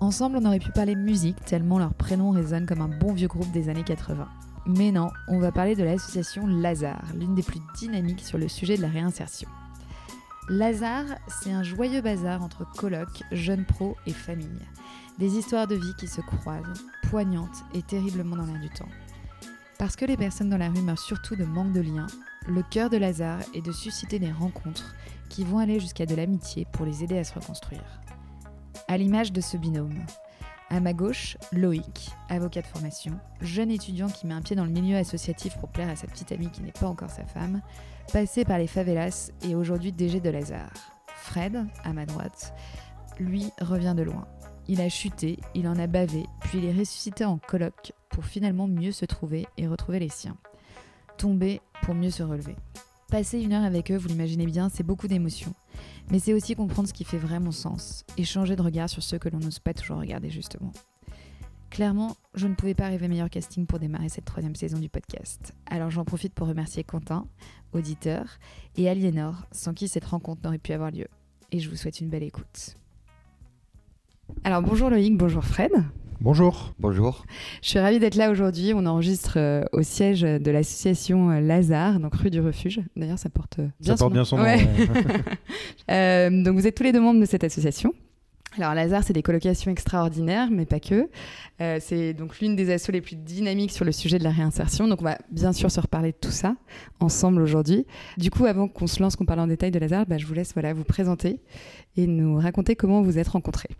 Ensemble, on aurait pu parler musique tellement leur prénom résonne comme un bon vieux groupe des années 80. Mais non, on va parler de l'association Lazare, l'une des plus dynamiques sur le sujet de la réinsertion. Lazare, c'est un joyeux bazar entre colocs, jeunes pros et familles. Des histoires de vie qui se croisent, poignantes et terriblement dans l'air du temps. Parce que les personnes dans la rue meurent surtout de manque de liens, le cœur de Lazare est de susciter des rencontres qui vont aller jusqu'à de l'amitié pour les aider à se reconstruire à l'image de ce binôme. À ma gauche, Loïc, avocat de formation, jeune étudiant qui met un pied dans le milieu associatif pour plaire à sa petite amie qui n'est pas encore sa femme, passé par les favelas et aujourd'hui DG de Lazare. Fred, à ma droite, lui revient de loin. Il a chuté, il en a bavé, puis il est ressuscité en colloque pour finalement mieux se trouver et retrouver les siens. Tomber pour mieux se relever. Passer une heure avec eux, vous l'imaginez bien, c'est beaucoup d'émotions. Mais c'est aussi comprendre ce qui fait vraiment sens et changer de regard sur ceux que l'on n'ose pas toujours regarder justement. Clairement, je ne pouvais pas rêver meilleur casting pour démarrer cette troisième saison du podcast. Alors j'en profite pour remercier Quentin, auditeur, et Aliénor, sans qui cette rencontre n'aurait pu avoir lieu. Et je vous souhaite une belle écoute. Alors bonjour Loïc, bonjour Fred. Bonjour. Bonjour. Je suis ravie d'être là aujourd'hui. On enregistre euh, au siège de l'association euh, Lazare, donc rue du Refuge. D'ailleurs, ça porte euh, bien Ça son porte nom. bien son nom. Ouais. Euh, donc vous êtes tous les deux membres de cette association. Alors Lazare, c'est des colocations extraordinaires, mais pas que. Euh, c'est donc l'une des assos les plus dynamiques sur le sujet de la réinsertion. Donc on va bien sûr se reparler de tout ça ensemble aujourd'hui. Du coup, avant qu'on se lance, qu'on parle en détail de Lazare, bah, je vous laisse voilà, vous présenter et nous raconter comment vous êtes rencontrés.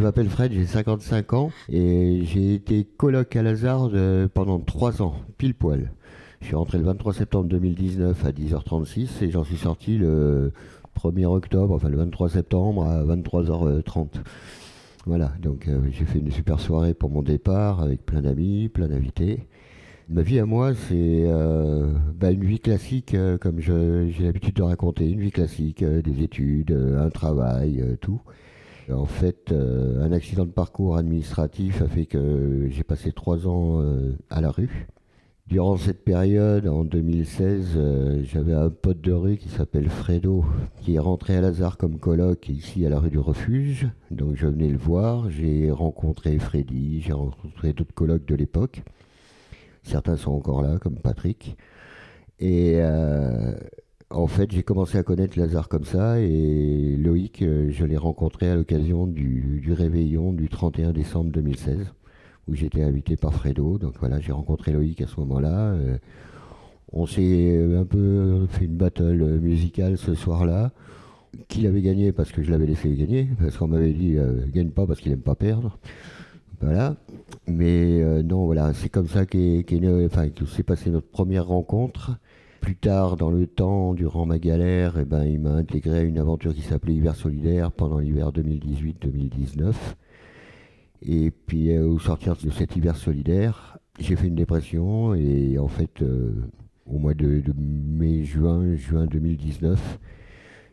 Je m'appelle Fred, j'ai 55 ans et j'ai été coloc à Lazare euh, pendant 3 ans, pile poil. Je suis rentré le 23 septembre 2019 à 10h36 et j'en suis sorti le 1er octobre, enfin le 23 septembre à 23h30. Voilà, donc euh, j'ai fait une super soirée pour mon départ avec plein d'amis, plein d'invités. Ma vie à moi, c'est euh, bah, une vie classique, euh, comme j'ai l'habitude de raconter, une vie classique, des études, un travail, tout. En fait, euh, un accident de parcours administratif a fait que j'ai passé trois ans euh, à la rue. Durant cette période, en 2016, euh, j'avais un pote de rue qui s'appelle Fredo, qui est rentré à Lazare comme coloc ici à la rue du Refuge. Donc je venais le voir, j'ai rencontré Freddy, j'ai rencontré d'autres colocs de l'époque. Certains sont encore là, comme Patrick. Et en fait, j'ai commencé à connaître Lazare comme ça et Loïc, euh, je l'ai rencontré à l'occasion du, réveillon du 31 décembre 2016 où j'étais invité par Fredo. Donc voilà, j'ai rencontré Loïc à ce moment-là. Euh, on s'est un peu fait une battle euh, musicale ce soir-là. Qu'il avait gagné parce que je l'avais laissé gagner, parce qu'on m'avait dit euh, gagne pas parce qu'il aime pas perdre. Voilà. Mais euh, non, voilà, c'est comme ça qu'est né- enfin, s'est passée notre première rencontre. Plus tard, dans le temps, durant ma galère, eh ben, il m'a intégré à une aventure qui s'appelait Hiver Solidaire pendant l'hiver 2018-2019. Et puis, euh, au sortir de cet hiver solidaire, j'ai fait une dépression et en fait, euh, au mois de, de mai-juin, juin 2019,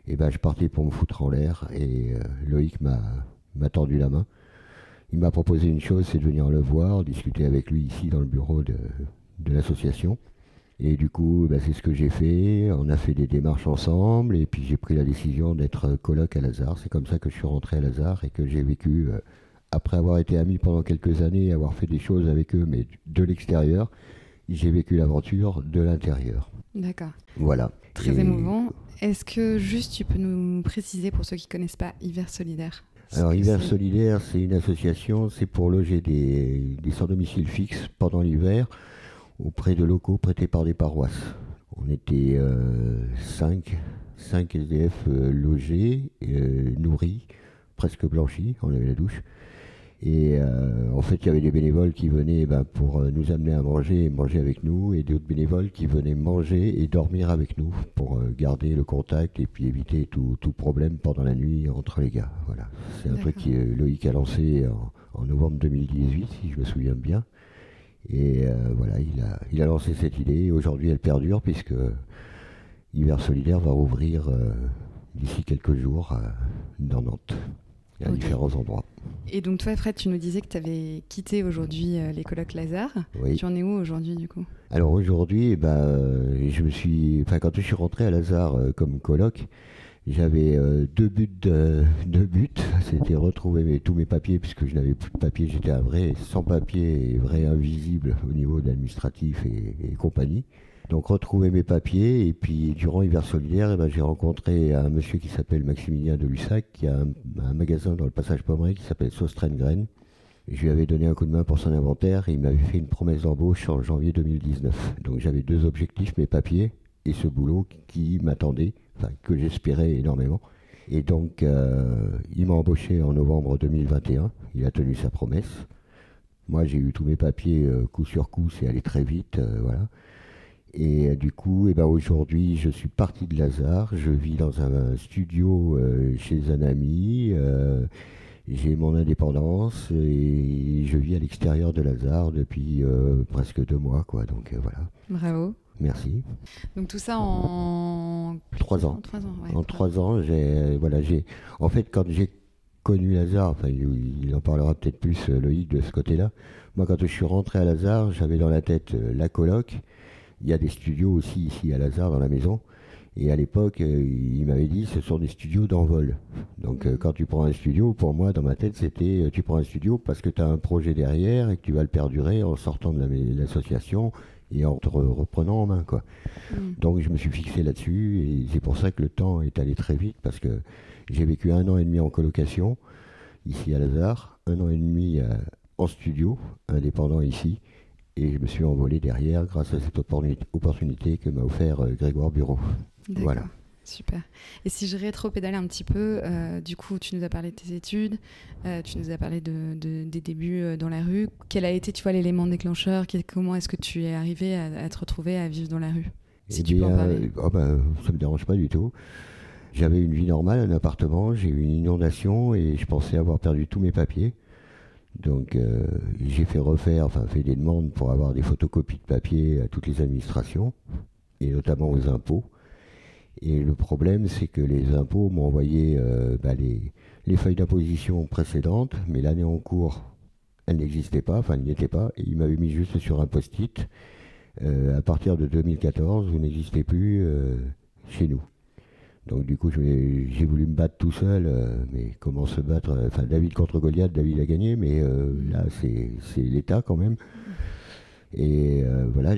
eh ben, je partais pour me foutre en l'air et euh, Loïc m'a tendu la main. Il m'a proposé une chose, c'est de venir le voir, discuter avec lui ici dans le bureau de l'association. Et du coup, bah, c'est ce que j'ai fait. On a fait des démarches ensemble et puis j'ai pris la décision d'être coloc à Lazare. C'est comme ça que je suis rentré à Lazare et que j'ai vécu, euh, après avoir été ami pendant quelques années et avoir fait des choses avec eux, mais de l'extérieur, j'ai vécu l'aventure de l'intérieur. D'accord. Voilà. Très Et- émouvant. Est-ce que juste tu peux nous préciser pour ceux qui connaissent pas Hiver Solidaire? Alors, Hiver Solidaire, c'est une association, c'est pour loger des, des sans-domicile fixe pendant l'hiver auprès de locaux prêtés par des paroisses. On était 5 cinq SDF euh, logés, euh, nourris, presque blanchis, on avait la douche. Et euh, en fait, il y avait des bénévoles qui venaient ben, pour euh, nous amener à manger et manger avec nous, et d'autres bénévoles qui venaient manger et dormir avec nous pour euh, garder le contact et puis éviter tout, tout problème pendant la nuit entre les gars. Voilà, c'est un truc que Loïc a lancé en, en novembre 2018, si je me souviens bien. Et voilà, il a, il a lancé cette idée. Aujourd'hui, elle perdure puisque Hiver Solidaire va rouvrir d'ici quelques jours dans Nantes à différents endroits. Et donc toi, Fred, tu nous disais que tu avais quitté aujourd'hui euh, les colloques Lazare. Oui. Tu en es où aujourd'hui du coup? Alors aujourd'hui, eh ben, euh, je me suis, enfin quand je suis rentré à Lazare euh, comme colloque, j'avais deux buts, de, deux buts. C'était retrouver tous mes papiers puisque je n'avais plus de papiers. J'étais un vrai sans papier et vrai invisible au niveau de l'administratif et, compagnie. Donc retrouver mes papiers et puis durant Hiver Solidaire, eh ben, j'ai rencontré un monsieur qui s'appelle Maximilien de Lussac qui a un, magasin dans le passage Pommeret qui s'appelle Graines. Je lui avais donné un coup de main pour son inventaire et il m'avait fait une promesse d'embauche en janvier 2019. Donc j'avais deux objectifs, mes papiers et ce boulot qui m'attendait, que j'espérais énormément. Et donc euh, il m'a embauché en novembre 2021, il a tenu sa promesse. Moi j'ai eu tous mes papiers euh, coup sur coup, c'est allé très vite, euh, voilà. Et du coup, eh ben, aujourd'hui, je suis parti de Lazare. Je vis dans un studio chez un ami. J'ai mon indépendance et je vis à l'extérieur de Lazare depuis presque deux mois. Quoi. Donc voilà. Bravo. Merci. Donc tout ça en trois ans. En trois ans, en trois ans j'ai voilà j'ai en fait quand j'ai connu Lazare, enfin il, en parlera peut-être plus Loïc de ce côté-là. Moi quand je suis rentré à Lazare, j'avais dans la tête la coloc il y a des studios aussi ici à Lazare dans la maison. Et à l'époque, euh, il m'avait dit ce sont des studios d'envol. Donc euh, quand tu prends un studio, pour moi, dans ma tête, c'était euh, tu prends un studio parce que tu as un projet derrière et que tu vas le perdurer en sortant de l'association et en te reprenant en main. Quoi. Mm. Donc je me suis fixé là-dessus et c'est pour ça que le temps est allé très vite parce que j'ai vécu un an et demi en colocation ici à Lazare, un an et demi en studio, indépendant ici et je me suis envolé derrière grâce à cette opportunité que m'a offert euh, Grégoire Bureau. Voilà. Super. Et si je rétro-pédale un petit peu, euh, du coup, tu nous as parlé de tes études, euh, tu nous as parlé de, des débuts dans la rue. Quel a été, tu vois, l'élément déclencheur? Comment est-ce que tu es arrivé à, te retrouver à vivre dans la rue? Si eh tu peux en parler. Oh ben, ça me dérange pas du tout. J'avais une vie normale, un appartement, j'ai eu une inondation et je pensais avoir perdu tous mes papiers. Donc euh, j'ai fait refaire, enfin fait des demandes pour avoir des photocopies de papier à toutes les administrations, et notamment aux impôts. Et le problème, c'est que les impôts m'ont envoyé euh, bah, les, feuilles d'imposition précédentes, mais l'année en cours, elles n'existaient pas, enfin elles n'y étaient pas, et ils m'avaient mis juste sur un post-it. Euh, à partir de 2014, vous n'existez plus chez nous. Donc du coup, j'ai voulu me battre tout seul, euh, mais comment se battre euh, Enfin, David contre Goliath, David a gagné, mais euh, là, c'est l'État quand même. Et voilà,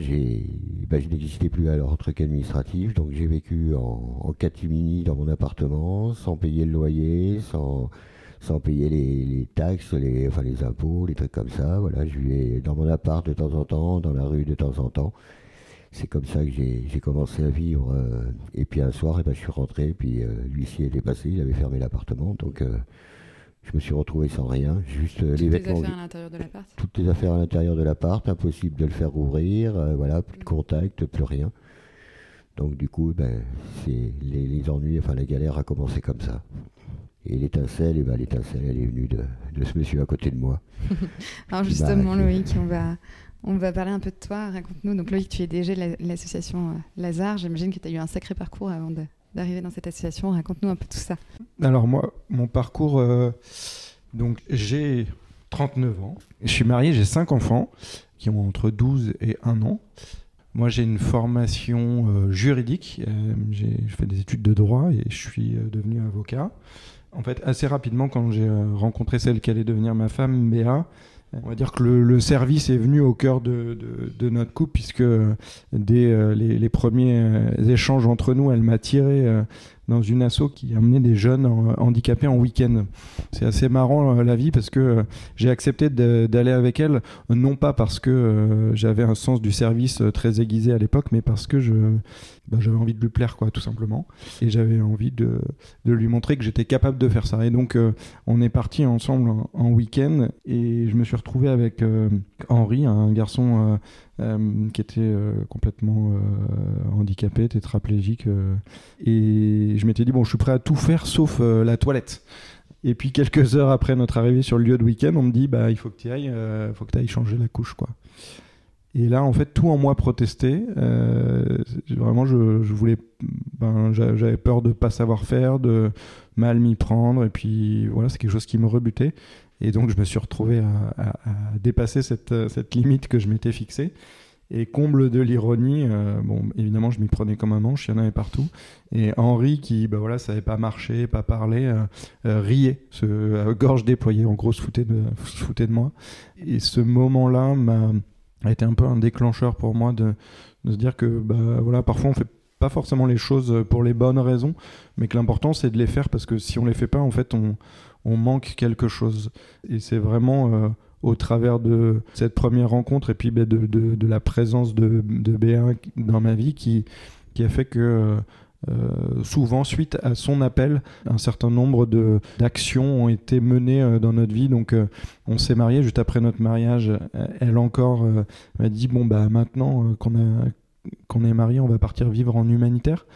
bah, je n'existais plus alors truc administratif, donc j'ai vécu en, catimini dans mon appartement, sans payer le loyer, sans, sans payer les, taxes, les, enfin les impôts, les trucs comme ça. Voilà, je vivais dans mon appart de temps en temps, dans la rue de temps en temps c'est comme ça que j'ai commencé à vivre. Euh, et puis un soir, et eh ben, je suis rentré, puis euh, l'huissier était passé, il avait fermé l'appartement, donc euh, je me suis retrouvé sans rien, juste les vêtements. Toutes les affaires à l'intérieur de l'appart Toutes les affaires à l'intérieur de l'appart, impossible de le faire ouvrir, voilà, plus de contact, plus rien. Donc du coup, ben, les, les, ennuis, enfin la galère a commencé comme ça. Et l'étincelle, et eh ben, l'étincelle, elle est venue de, de, ce monsieur à côté de moi. Alors justement, Loïc, on va, on va parler un peu de toi. Raconte-nous. Donc, Loïc, tu es DG de l'association euh, Lazare. J'imagine que tu as eu un sacré parcours avant d'arriver dans cette association. Raconte-nous un peu tout ça. Alors, moi, mon parcours, euh, donc j'ai 39 ans. Je suis marié, j'ai 5 enfants qui ont entre 12 et 1 an. Moi, j'ai une formation euh, juridique. j'ai fait des études de droit et je suis devenu avocat. En fait, assez rapidement, quand j'ai rencontré celle qui allait devenir ma femme, Béa, on va dire que le, service est venu au cœur de, notre couple, puisque dès euh, les, premiers euh, échanges entre nous, elle m'a tiré euh, dans une asso qui amenait des jeunes handicapés en week-end. C'est assez marrant la vie parce que j'ai accepté d'aller avec elle, non pas parce que j'avais un sens du service très aiguisé à l'époque, mais parce que je bah, j'avais envie de lui plaire, quoi, tout simplement. Et j'avais envie de, de, lui montrer que j'étais capable de faire ça. Et donc, euh, on est parti ensemble en, week-end et je me suis retrouvé avec euh, Henri, un garçon euh, qui était complètement handicapé, tétraplégique. et je m'étais dit, bon, je suis prêt à tout faire sauf la toilette. Et puis quelques heures après notre arrivée sur le lieu de week-end, on me dit bah il faut que tu ailles, euh, faut ailles changer la couche quoi. Et là en fait tout en moi protestait. Euh, vraiment je, je voulais, ben, j'a- j'avais peur de pas savoir faire, de mal m'y prendre. Et puis voilà c'est quelque chose qui me rebutait. Et donc je me suis retrouvé à, dépasser cette, euh, cette limite que je m'étais fixée. Et comble de l'ironie, euh, bon évidemment je m'y prenais comme un manche, il y en avait partout. Et Henri qui bah voilà savait pas marcher, pas parler. euh, riait, se, gorge déployée, en gros, se foutait de, se de moi. Et ce moment-là a été un peu un déclencheur pour moi de, de se dire que bah, voilà, parfois on fait pas forcément les choses pour les bonnes raisons, mais que l'important c'est de les faire parce que si on les fait pas, en fait, on, on manque quelque chose. Et c'est vraiment euh, au travers de cette première rencontre et puis bah, de, de, la présence de, de B1 dans ma vie qui, qui a fait que euh, souvent, suite à son appel, un certain nombre d'actions ont été menées euh, dans notre vie. Donc, on s'est marié juste après notre mariage. Elle encore m'a dit bon bah maintenant qu'on qu'on est marié, on va partir vivre en humanitaire.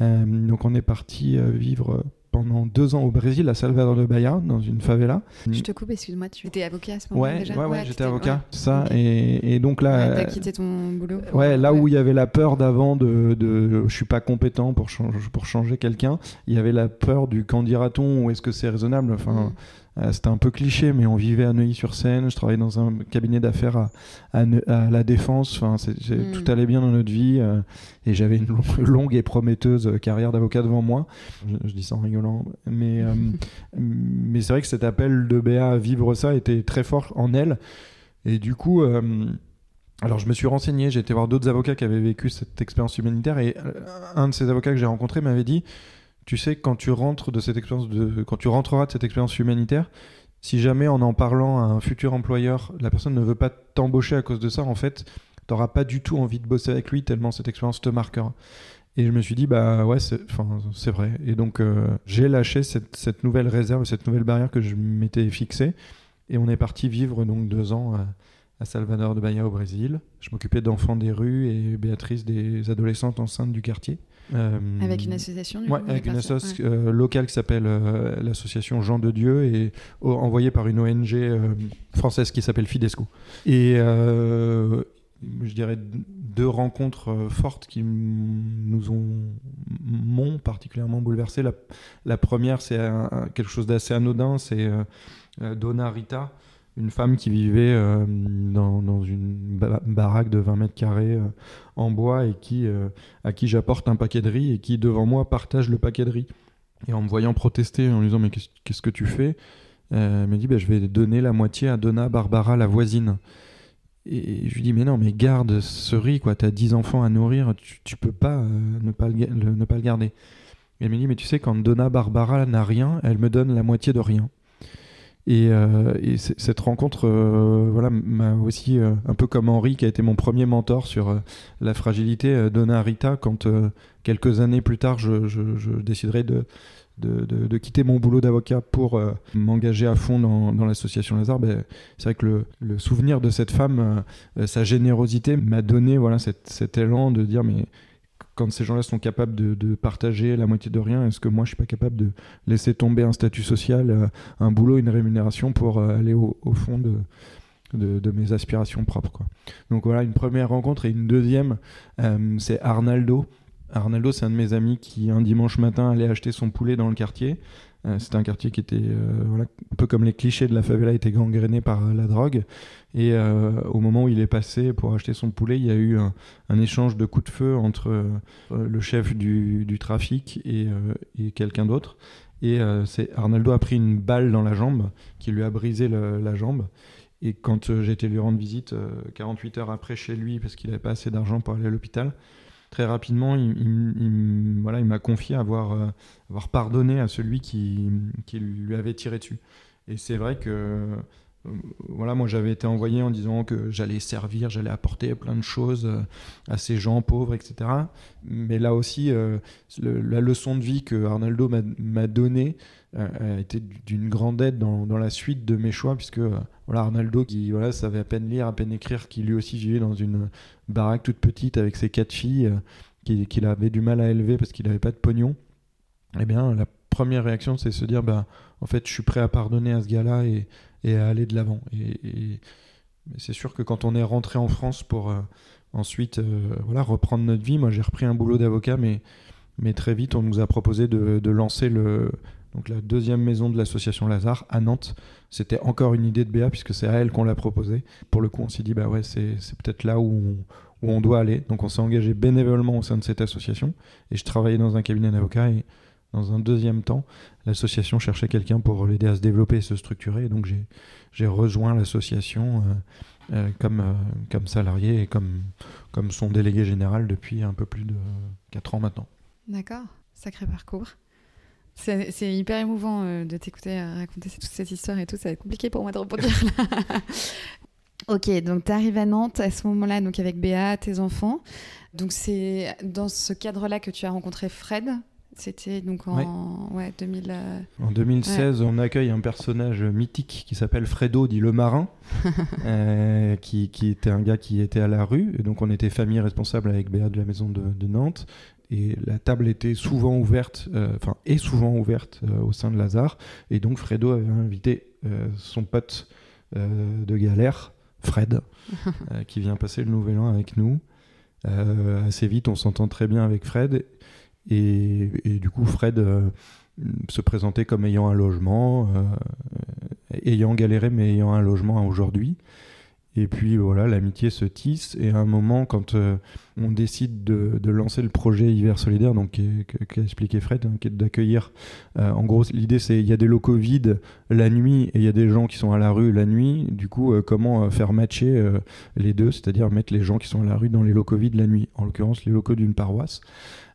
Donc, on est parti vivre pendant deux ans au Brésil, à Salvador de Bahia, dans une favela. Je te coupe, excuse-moi, tu étais avocat à ce moment-là Ouais, déjà ouais, ouais, j'étais avocat. ouais. Ça et, et donc là. T'as quitté ton boulot Ouais, là où il y avait la peur d'avant de, de je suis pas compétent pour changer, pour changer quelqu'un, il y avait la peur du qu'en dira-t-on ou est-ce que c'est raisonnable. Enfin, Mm. Euh, c'était un peu cliché, mais on vivait à Neuilly-sur-Seine. Je travaillais dans un cabinet d'affaires à, à, Ne- à la Défense. Enfin, c'est- j'ai- Mm. tout allait bien dans notre vie euh, et j'avais une long- longue et prometteuse carrière d'avocat devant moi. Je, je dis ça en rigolant, mais euh, mais c'est vrai que cet appel de Béa à vivre ça était très fort en elle. Et du coup, euh, alors je me suis renseigné, j'ai été voir d'autres avocats qui avaient vécu cette expérience humanitaire et euh, un de ces avocats que j'ai rencontré m'avait dit, tu sais, quand tu rentres de cette expérience de, quand tu rentreras de cette expérience humanitaire, si jamais en en parlant à un futur employeur, la personne ne veut pas t'embaucher à cause de ça, en fait, t'auras pas du tout envie de bosser avec lui tellement cette expérience te marquera. Et je me suis dit, bah ouais, c'est c'est vrai. Et donc, euh, j'ai lâché cette, cette nouvelle réserve, cette nouvelle barrière que je m'étais fixée. Et on est parti vivre donc deux ans à, à Salvador de Bahia au Brésil. Je m'occupais d'enfants des rues et Béatrice des adolescentes enceintes du quartier. Euh, Avec une association du Ouais, coup, avec une association Ouais. euh, locale qui s'appelle euh, l'association Jean de Dieu et envoyée par une ONG française qui s'appelle Fidesco. Et je dirais deux rencontres fortes qui nous ont m'ont particulièrement bouleversé. La, la première, c'est quelque chose d'assez anodin, c'est euh, euh, Donna Rita, une femme qui vivait euh, dans, dans une ba- baraque de 20 mètres carrés euh, en bois et qui, euh, à qui j'apporte un paquet de riz et qui devant moi partage le paquet de riz. Et en me voyant protester, en lui disant mais qu'est-ce que tu fais? Euh, Elle me dit bah, je vais donner la moitié à Donna Barbara, la voisine. Et je lui dis mais non mais garde ce riz quoi, t'as 10 enfants à nourrir, tu, tu peux pas euh, ne, pas le, ne pas le garder. Elle me dit mais tu sais quand Donna Barbara n'a rien, elle me donne la moitié de rien. Et, euh, cette rencontre, euh, voilà, m'a aussi euh, un peu comme Henri, qui a été mon premier mentor sur la fragilité euh, Donna Rita, quand quelques années plus tard, je, je- déciderai de, quitter mon boulot d'avocat pour m'engager à fond dans, l'association Lazare. Ben, c'est vrai que le, souvenir de cette femme, sa générosité m'a donné voilà, cette- cet élan de dire mais quand ces gens-là sont capables de, partager la moitié de rien, est-ce que moi je suis pas capable de laisser tomber un statut social, euh, un boulot, une rémunération pour euh, aller au, fond de, mes aspirations propres. Donc voilà, une première rencontre et une deuxième, euh, c'est Arnaldo. Arnaldo, c'est un de mes amis qui, un dimanche matin, allait acheter son poulet dans le quartier. Euh, C'était un quartier qui était, euh, voilà, un peu comme les clichés de la favela, était gangréné par euh, la drogue. Et au moment où il est passé pour acheter son poulet, il y a eu un, échange de coups de feu entre le chef du, trafic et, quelqu'un d'autre. Et euh, Arnaldo a pris une balle dans la jambe qui lui a brisé la jambe. Et quand euh, j'ai été lui rendre visite euh, 48 heures après chez lui, parce qu'il n'avait pas assez d'argent pour aller à l'hôpital, très rapidement, il, il- il- voilà, il m'a confié avoir, euh, pardonné à celui qui, lui avait tiré dessus. Et c'est vrai que euh, voilà, moi j'avais été envoyé en disant que j'allais servir, j'allais apporter plein de choses euh, à ces gens pauvres, etc. Mais là aussi, la leçon de vie que Arnaldo m'a- donnée a été d'une grande aide dans, la suite de mes choix, puisque voilà, Arnaldo, qui savait à peine lire, à peine écrire, qui lui aussi vivait dans une baraque toute petite avec ses quatre filles, euh, qui- qu'il avait du mal à élever parce qu'il n'avait pas de pognon, eh bien, la première réaction, c'est se dire, bah, en fait, je suis prêt à pardonner à ce gars-là et, à aller de l'avant. Et, c'est sûr que quand on est rentré en France pour euh, ensuite euh, reprendre notre vie, moi j'ai repris un boulot d'avocat, mais, très vite on nous a proposé de lancer le, donc la deuxième maison de l'association Lazare à Nantes. C'était encore une idée de Béa puisque c'est à elle qu'on l'a proposé. Pour le coup, on s'est dit bah ouais, c'est peut-être là où on, où on doit aller. Donc on s'est engagé bénévolement au sein de cette association et je travaillais dans un cabinet d'avocats et dans un deuxième temps, l'association cherchait quelqu'un pour l'aider à se développer et se structurer. Et donc j'ai rejoint l'association euh, euh, comme, euh, comme salarié et comme, comme son délégué général depuis un peu plus de 4 ans maintenant. D'accord, sacré parcours. C'est hyper émouvant de t'écouter raconter toute cette histoire et tout. Ça va être compliqué pour moi de rebondir là. Ok, donc tu arrives à Nantes à ce moment-là, donc avec Béa, tes enfants. Donc c'est dans ce cadre-là que tu as rencontré Fred. C'était donc en ouais. 2000, euh, En 2016, on accueille un personnage mythique qui s'appelle Fredo, dit le marin, euh, qui, qui, était un gars qui était à la rue. Et donc on était famille responsable avec Béa de la maison de, de Nantes. Et la table était souvent ouverte, euh, enfin, est souvent ouverte au sein de Lazare. Et donc Fredo avait invité son pote de galère Fred, euh, qui vient passer le nouvel an avec nous. Euh, assez vite, on s'entend très bien avec Fred. Et, du coup, Fred euh, se présentait comme ayant un logement, ayant galéré, mais ayant un logement aujourd'hui. Et puis voilà, l'amitié se tisse. Et à un moment, quand euh, on décide de, lancer le projet Hiver Solidaire, donc qu'a expliqué Fred, hein, qui est d'accueillir. Euh, en gros, l'idée c'est il y a des locaux vides la nuit et il y a des gens qui sont à la rue la nuit. Du coup, euh, comment faire matcher les deux, c'est-à-dire mettre les gens qui sont à la rue dans les locaux vides la nuit, en l'occurrence les locaux d'une paroisse.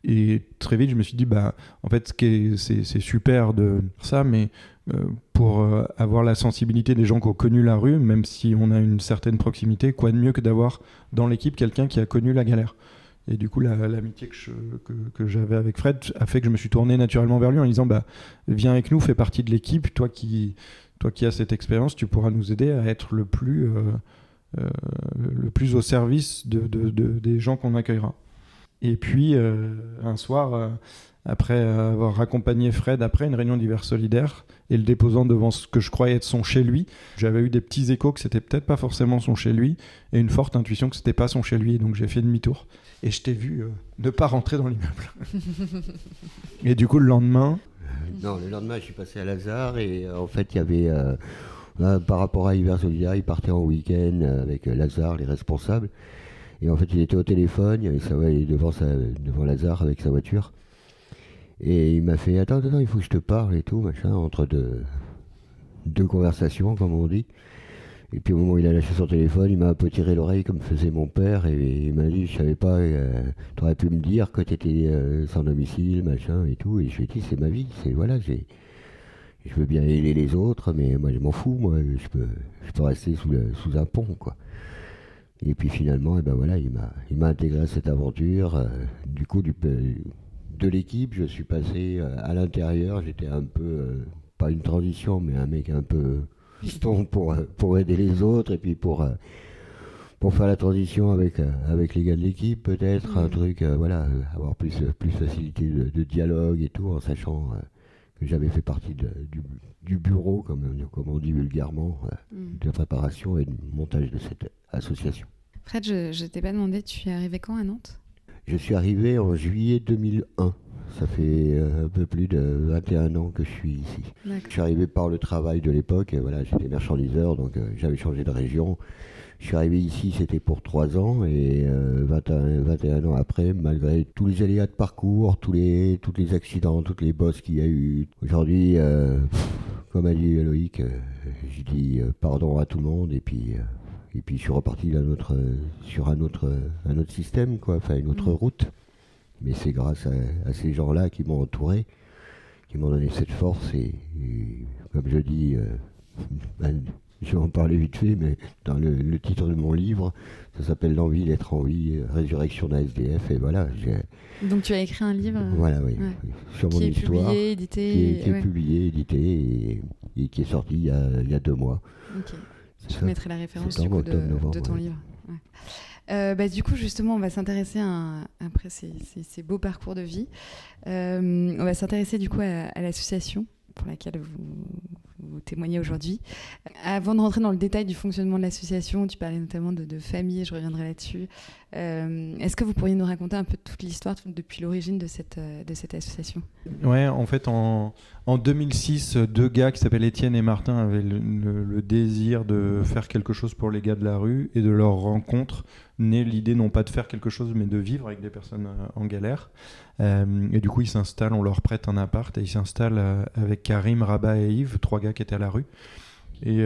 Et très vite, je me suis dit, bah, en fait, c'est super de ça, mais pour euh, avoir la sensibilité des gens qui ont connu la rue, même si on a une certaine proximité, quoi de mieux que d'avoir dans l'équipe quelqu'un qui a connu la galère. Et du coup, l'amitié que, que, j'avais avec Fred a fait que je me suis tourné naturellement vers lui en disant bah, Viens avec nous, fais partie de l'équipe. Toi qui, toi qui as cette expérience, tu pourras nous aider à être le plus, euh, le plus au service de, de, des gens qu'on accueillera. Et puis, un soir, après avoir accompagné Fred après une réunion d'hiver solidaire et le déposant devant ce que je croyais être son chez lui, j'avais eu des petits échos que c'était peut-être pas forcément son chez lui et une forte intuition que c'était pas son chez lui. donc j'ai fait demi-tour et je t'ai vu euh, ne pas rentrer dans l'immeuble. et du coup, le lendemain. Non, le lendemain, je suis passé à Lazare et euh, en fait, il y avait. Euh, par rapport à Hiver Solidaire, il partait en week-end avec Lazare, les responsables. Et en fait, il était au téléphone, il avait devant, sa, devant Lazare avec sa voiture. Et il m'a fait Attends, attends, il faut que je te parle et tout, machin, entre deux, deux conversations, comme on dit. Et puis au moment où il a lâché son téléphone, il m'a un peu tiré l'oreille comme faisait mon père et il m'a dit Je savais pas, euh, tu aurais pu me dire que tu étais euh, sans domicile, machin et tout. Et je lui ai dit C'est ma vie, c'est voilà, j'ai. Je veux bien aider les autres, mais moi je m'en fous, moi je peux, je peux rester sous, sous un pont, quoi. Et puis finalement, et eh ben voilà, il m'a, il m'a intégré à cette aventure. Euh, du coup, du, de l'équipe, je suis passé euh, à l'intérieur, j'étais un peu, euh, pas une transition, mais un mec un peu piston pour, euh, pour aider les autres et puis pour, pour faire la transition avec, avec les gars de l'équipe, peut-être, un truc, voilà, avoir plus, plus facilité de, dialogue et tout, en sachant que j'avais fait partie du, bureau, comme, comme on dit vulgairement, mm. de la préparation et du montage de cette association. Fred, je ne t'ai pas demandé, tu es arrivé quand à Nantes? Je suis arrivé en juillet 2001. Ça fait euh, un peu plus de 21 ans que je suis ici. Je suis arrivé par le travail de l'époque. Voilà, j'étais marchandiseur, donc euh, j'avais changé de région. Je suis arrivé ici, c'était pour 3 ans, et 21, euh, 21, ans après, malgré tous les aléas de parcours, tous les, tous les accidents, toutes les bosses qu'il y a eu. Aujourd'hui, comme a dit Loïc, je dis pardon à tout le monde, et puis et puis je suis reparti sur un autre, un autre système, quoi, enfin une autre mm. route. Mais c'est grâce à, ces gens-là qui m'ont entouré, qui m'ont donné cette force. Et, comme je dis, euh, ben, je vais en parler vite fait, mais dans le, titre de mon livre, ça s'appelle L'envie d'être en vie, résurrection d'un SDF. Et voilà. Donc tu as écrit un livre Voilà, oui. Sur mon histoire. Publié, édité, qui est, publié, édité et, qui est sorti il y a, il y a deux mois. Je mettrai la référence du coup, de, ton livre. Euh, bah, du coup, justement, on va s'intéresser après ces, beaux parcours de vie. Euh, on va s'intéresser du coup à l'association pour laquelle vous, témoignez aujourd'hui. Avant de rentrer dans le détail du fonctionnement de l'association, tu parlais notamment de, famille, je reviendrai là-dessus. Euh, est-ce que vous pourriez nous raconter un peu toute l'histoire depuis l'origine de cette, euh, association? Ouais, en fait, en, en 2006, deux gars qui s'appellent Étienne et Martin avaient le, désir de faire quelque chose pour les gars de la rue et de leur rencontre naît l'idée non pas de faire quelque chose mais de vivre avec des personnes euh, en galère. Et du coup, ils s'installent, on leur prête un appart et ils s'installent avec Karim, Rabat et Yves, trois gars qui étaient à la rue. Et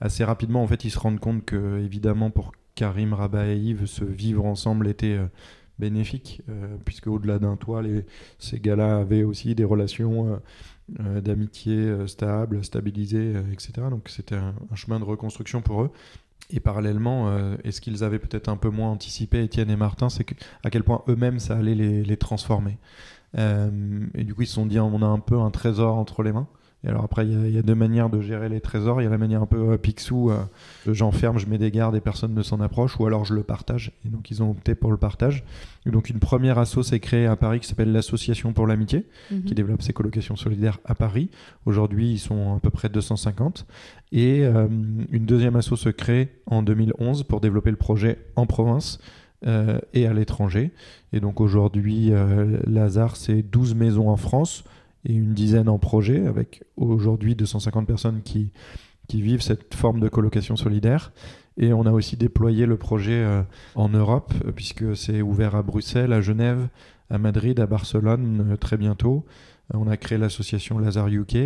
assez rapidement, en fait, ils se rendent compte que, évidemment, pour Karim, Rabat et Yves, se vivre ensemble était bénéfique, puisque au-delà d'un toit, ces gars-là avaient aussi des relations d'amitié stables, stabilisées, etc. Donc c'était un, chemin de reconstruction pour eux. Et parallèlement, euh, et ce qu'ils avaient peut-être un peu moins anticipé, Étienne et Martin, c'est à quel point eux-mêmes ça allait les, transformer. Euh, et du coup, ils se sont dit, on a un peu un trésor entre les mains. Et alors après, il y, a deux manières de gérer les trésors. Il y a la manière un peu euh, pixou, euh, j'enferme, je mets des gardes et personne ne s'en approche, ou alors je le partage. Et donc ils ont opté pour le partage. Et donc une première asso s'est créée à Paris qui s'appelle l'Association pour l'amitié, mhm. qui développe ses colocations solidaires à Paris. Aujourd'hui, ils sont à peu près 250. Et euh, une deuxième asso se crée en 2011 pour développer le projet en province. et à l'étranger. Et donc aujourd'hui, Lazare, c'est 12 maisons en France, et une dizaine en projet, avec aujourd'hui 250 personnes qui, qui vivent cette forme de colocation solidaire. Et on a aussi déployé le projet euh, en Europe, euh, puisque c'est ouvert à Bruxelles, à Genève, à Madrid, à Barcelone euh, très bientôt. on a créé l'association Lazare UK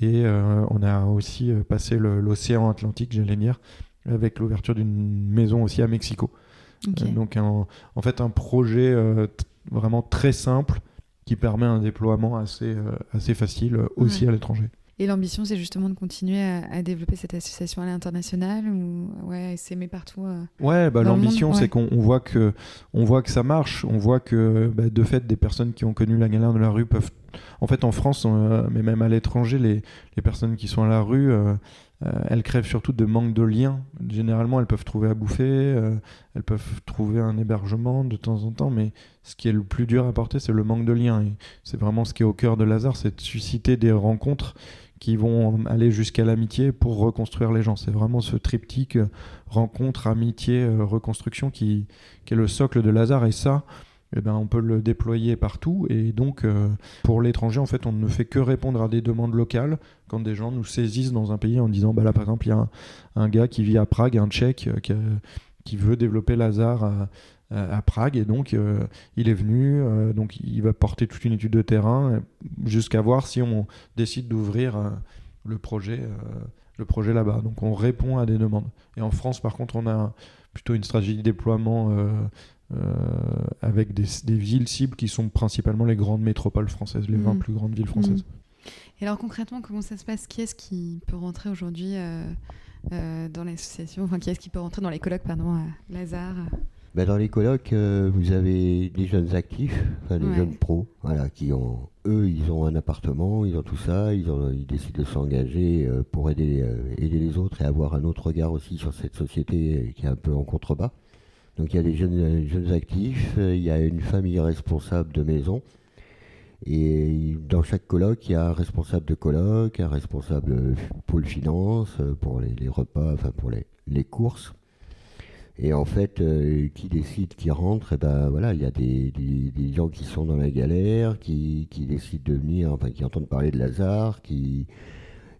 et on a aussi passé l'océan Atlantique, j'allais dire, avec l'ouverture d'une maison aussi à Mexico. donc en fait un projet vraiment très simple qui permet un déploiement assez, euh, assez facile euh, aussi à l'étranger. Et l'ambition, c'est justement de continuer à, développer cette association à l'international ou ouais, s'aimer partout. Euh, ouais, bah, l'ambition, c'est qu'on voit que on voit que ça marche. On voit que bah, de fait, des personnes qui ont connu la galère de la rue peuvent. En fait, en France, mais même à l'étranger, les, personnes qui sont à la rue, euh, elles crèvent surtout de manque de liens. Généralement, elles peuvent trouver à bouffer, euh, elles peuvent trouver un hébergement de temps en temps, mais ce qui est le plus dur à porter, c'est le manque de liens. c'est vraiment ce qui est au cœur de Lazare, c'est de susciter des rencontres qui vont aller jusqu'à l'amitié pour reconstruire les gens. C'est vraiment ce triptyque euh, rencontre, amitié, reconstruction qui, qui est le socle de Lazare. Et ça, eh ben, on peut le déployer partout. Et donc, euh, pour l'étranger, en fait, on ne fait que répondre à des demandes locales quand des gens nous saisissent dans un pays en disant, bah là, par exemple, il y a un, gars qui vit à Prague, un Tchèque, euh, qui, veut développer Lazare à, Prague. Et donc, euh, il est venu, donc il va porter toute une étude de terrain jusqu'à voir si on décide d'ouvrir le projet. le projet là-bas. Donc on répond à des demandes. Et en France, par contre, on a plutôt une stratégie de déploiement euh, avec des, villes cibles qui sont principalement les grandes métropoles françaises, les 20 mm. plus grandes villes françaises. Mm. Et alors concrètement, comment ça se passe? Qui est-ce qui peut rentrer aujourd'hui euh, euh, dans l'association? Enfin, qui est-ce qui peut rentrer dans les colloques, pardon, Lazare? Ben dans les colloques, vous avez des jeunes actifs, enfin des jeunes pros, voilà, qui ont, eux, ils ont un appartement, ils ont tout ça, ils, ont, ils décident de s'engager pour aider, aider les autres et avoir un autre regard aussi sur cette société qui est un peu en contrebas. Donc il y a des jeunes, jeunes actifs, il y a une famille responsable de maison. Et dans chaque colloque, il y a un responsable de colloque, un responsable pôle finance pour les, repas, enfin pour les, les, courses. Et en fait, euh, qui décide, qui rentre, et eh ben voilà, il y a des, des, gens qui sont dans la galère, qui, qui, décident de venir, enfin qui entendent parler de Lazare, qui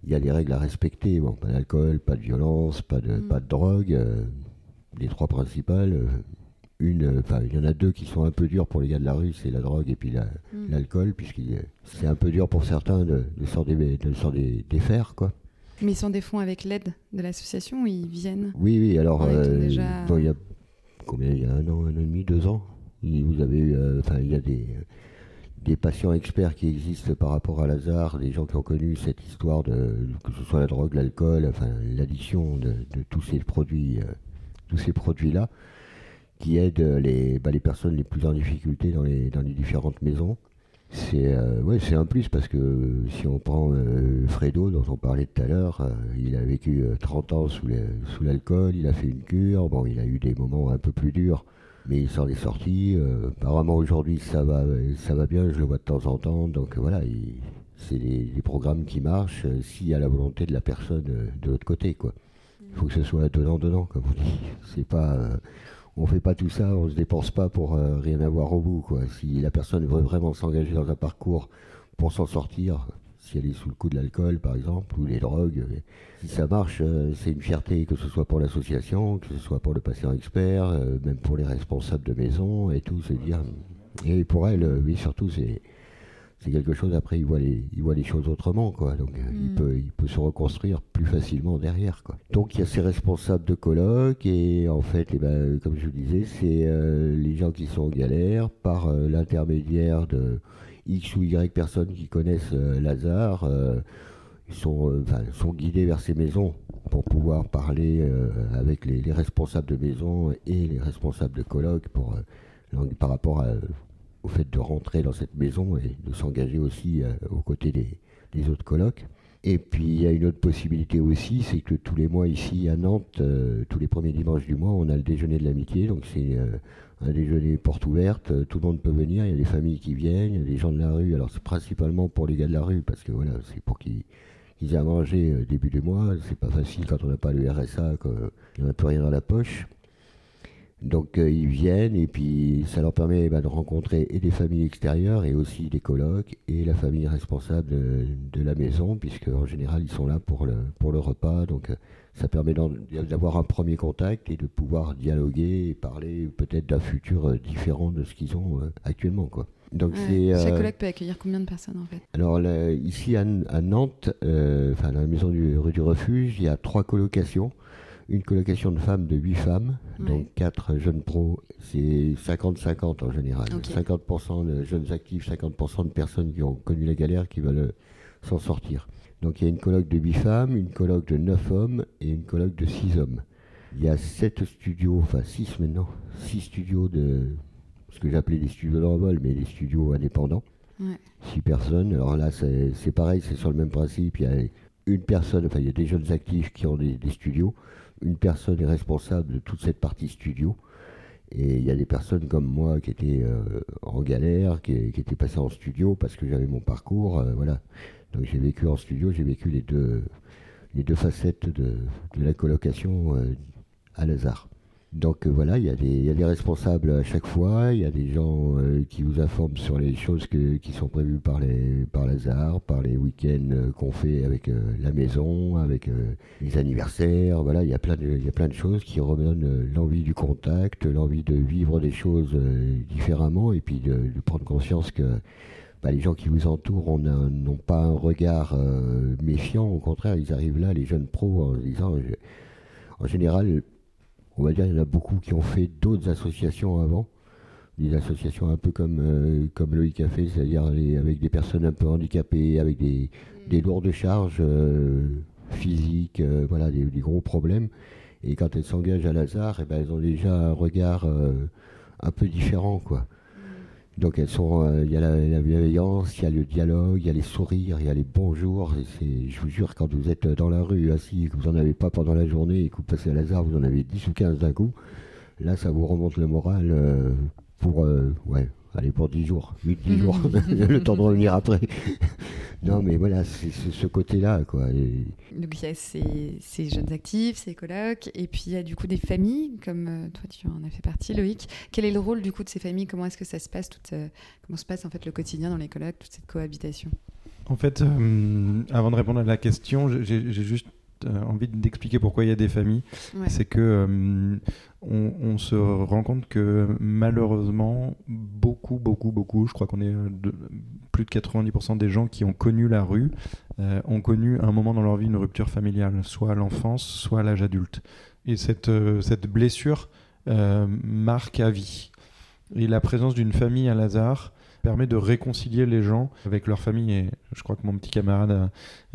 il y a des règles à respecter. Bon, pas d'alcool, pas de violence, pas de, mm. pas de drogue. Euh, les trois principales, euh, une, euh, il y en a deux qui sont un peu dures pour les gars de la rue, c'est la drogue et puis mm. l'alcool, puisqu'il c'est un peu dur pour certains de, de sortir des, de des, faire, quoi. Mais ils sont des fonds avec l'aide de l'association ou ils viennent Oui, oui, alors, euh, il y a combien Il y a un an, un an et demi, deux ans. Vous avez, enfin, il y a des, des patients experts qui existent par rapport à Lazare, des gens qui ont connu cette histoire de, que ce soit la drogue, l'alcool, enfin, l'addition de, de, tous ces produits tous ces produits-là qui aident les, bah, les personnes les plus en difficulté dans les, dans les différentes maisons. c'est euh, ouais, un plus parce que si on prend euh, Fredo dont on parlait tout à l'heure, euh, il a vécu 30 ans sous l'alcool, il a fait une cure, bon il a eu des moments un peu plus durs, mais il s'en est sorti. apparemment aujourd'hui ça va ça va bien, je le vois de temps en temps, donc voilà, c'est des, programmes qui marchent s'il y a la volonté de la personne de l'autre côté quoi. Il faut que ce soit donnant donnant comme on dit. C'est pas on fait pas tout ça, on se dépense pas pour euh, rien avoir au bout. Quoi. Si la personne veut vraiment s'engager dans un parcours pour s'en sortir, si elle est sous le coup de l'alcool par exemple, ou des drogues, euh, si ça marche, euh, c'est une fierté que ce soit pour l'association, que ce soit pour le patient expert, même pour les responsables de maison et tout, c'est dire. Et pour elle, oui, surtout, c'est c'est quelque chose, après, il voit les, il voit les choses autrement, quoi. Donc, euh, il, peut, il peut se reconstruire plus facilement derrière, quoi. Donc, il y a ces responsables de colloques, et en fait, eh ben, comme je vous disais, c'est euh, les gens qui sont en galère par euh, l'intermédiaire de X ou Y personnes qui connaissent Lazare. ils sont, sont guidés vers ces maisons pour pouvoir parler avec les, les, responsables de maison et les responsables de colloques pour, par rapport à au fait de rentrer dans cette maison et de s'engager aussi euh, aux côtés des, autres colocs. Et puis il y a une autre possibilité aussi, c'est que tous les mois ici à Nantes, euh, tous les premiers dimanches du mois, on a le déjeuner de l'amitié. Donc c'est euh, un déjeuner porte ouverte, tout le monde peut venir, il y a des familles qui viennent, il y a des gens de la rue. Alors c'est principalement pour les gars de la rue, parce que voilà, c'est pour qu'ils aient à manger début du mois. C'est pas facile quand on n'a pas le RSA, qu'il n'y a plus rien dans la poche. Donc euh, ils viennent et puis ça leur permet bah, de rencontrer et des familles extérieures et aussi des colocs et la famille responsable de, la maison puisque en général ils sont là pour le, pour le repas. Donc euh, ça permet d'avoir un premier contact et de pouvoir dialoguer et parler peut-être d'un futur euh, différent de ce qu'ils ont actuellement. Quoi. Donc Chaque coloc peut accueillir combien de personnes en fait? Alors ici à, Nantes, enfin dans la maison du, rue du Refuge, il y a trois colocations une colocation de femmes de 8 femmes, donc 4 jeunes pros, c'est 50-50 en général. 50% de jeunes actifs, 50% de personnes qui ont connu la galère qui veulent euh, s'en sortir. Donc il y a une colloque de 8 femmes, une colloque de 9 hommes et une colloque de 6 hommes. Il y a 7 studios, enfin 6 maintenant, 6 studios de ce que j'appelais des studios d'envol, mais des studios indépendants. 6 personnes. Alors là, c'est pareil, c'est sur le même principe. Il y a une personne, enfin il y a des jeunes actifs qui ont des studios une personne est responsable de toute cette partie studio. Et il y a des personnes comme moi qui étaient euh, en galère, qui, étaient passées en studio parce que j'avais mon parcours. Euh, voilà. Donc j'ai vécu en studio, j'ai vécu les deux, facettes de, la colocation euh, à Lazare. Donc euh, voilà, il y, a des, responsables à chaque fois, il y a des gens euh, qui vous informent sur les choses qui sont prévues par les par par les week-ends euh, qu'on fait avec la maison, avec les anniversaires. Voilà, il y a plein de il y a plein de choses qui redonnent l'envie du contact, l'envie de vivre des choses différemment et puis de, prendre conscience que bah, les gens qui vous entourent n'ont pas un regard méfiant, au contraire, ils arrivent là, les jeunes pros, en disant en général on va dire, il y en a beaucoup qui ont fait d'autres associations avant, des associations un peu comme, euh, comme Loïc a fait, c'est-à-dire avec des personnes un peu handicapées, avec des, mm. lourdes charges euh, physiques, euh, voilà, des, gros problèmes. Et quand elles s'engagent à Lazare, eh ben, elles ont déjà un regard un peu différent, quoi. Donc elles sont, euh, il y a la, bienveillance, il y a le dialogue, il y a les sourires, il y a les bonjours. Et je vous jure, quand vous êtes dans la rue assis et que vous n'en avez pas pendant la journée et que vous passez à Lazare, vous en avez 10 ou 15 d'un coup, là ça vous remonte le moral euh, pour, euh, ouais, allez, pour 10 jours, 8-10 jours, le temps de revenir après. non, mais voilà, c'est ce côté-là, quoi. Donc, il y a ces, jeunes actifs, ces colocs, et puis il y a du coup des familles, comme euh, toi, tu en as fait partie, Loïc. Quel est le rôle du coup de ces familles? Comment est-ce que ça se passe toute, euh, Comment se passe en fait le quotidien dans les colocs, toute cette cohabitation? En fait, euh, avant de répondre à la question, j'ai juste envie d'expliquer pourquoi il y a des familles, c'est que euh, on, se rend compte que malheureusement, beaucoup, beaucoup, beaucoup, je crois qu'on est euh, plus de 90% des gens qui ont connu la rue ont connu un moment dans leur vie une rupture familiale, soit à l'enfance, soit à l'âge adulte. Et cette, cette blessure marque à vie. Et la présence d'une famille à Lazare permet de réconcilier les gens avec leur famille. Et je crois que mon petit camarade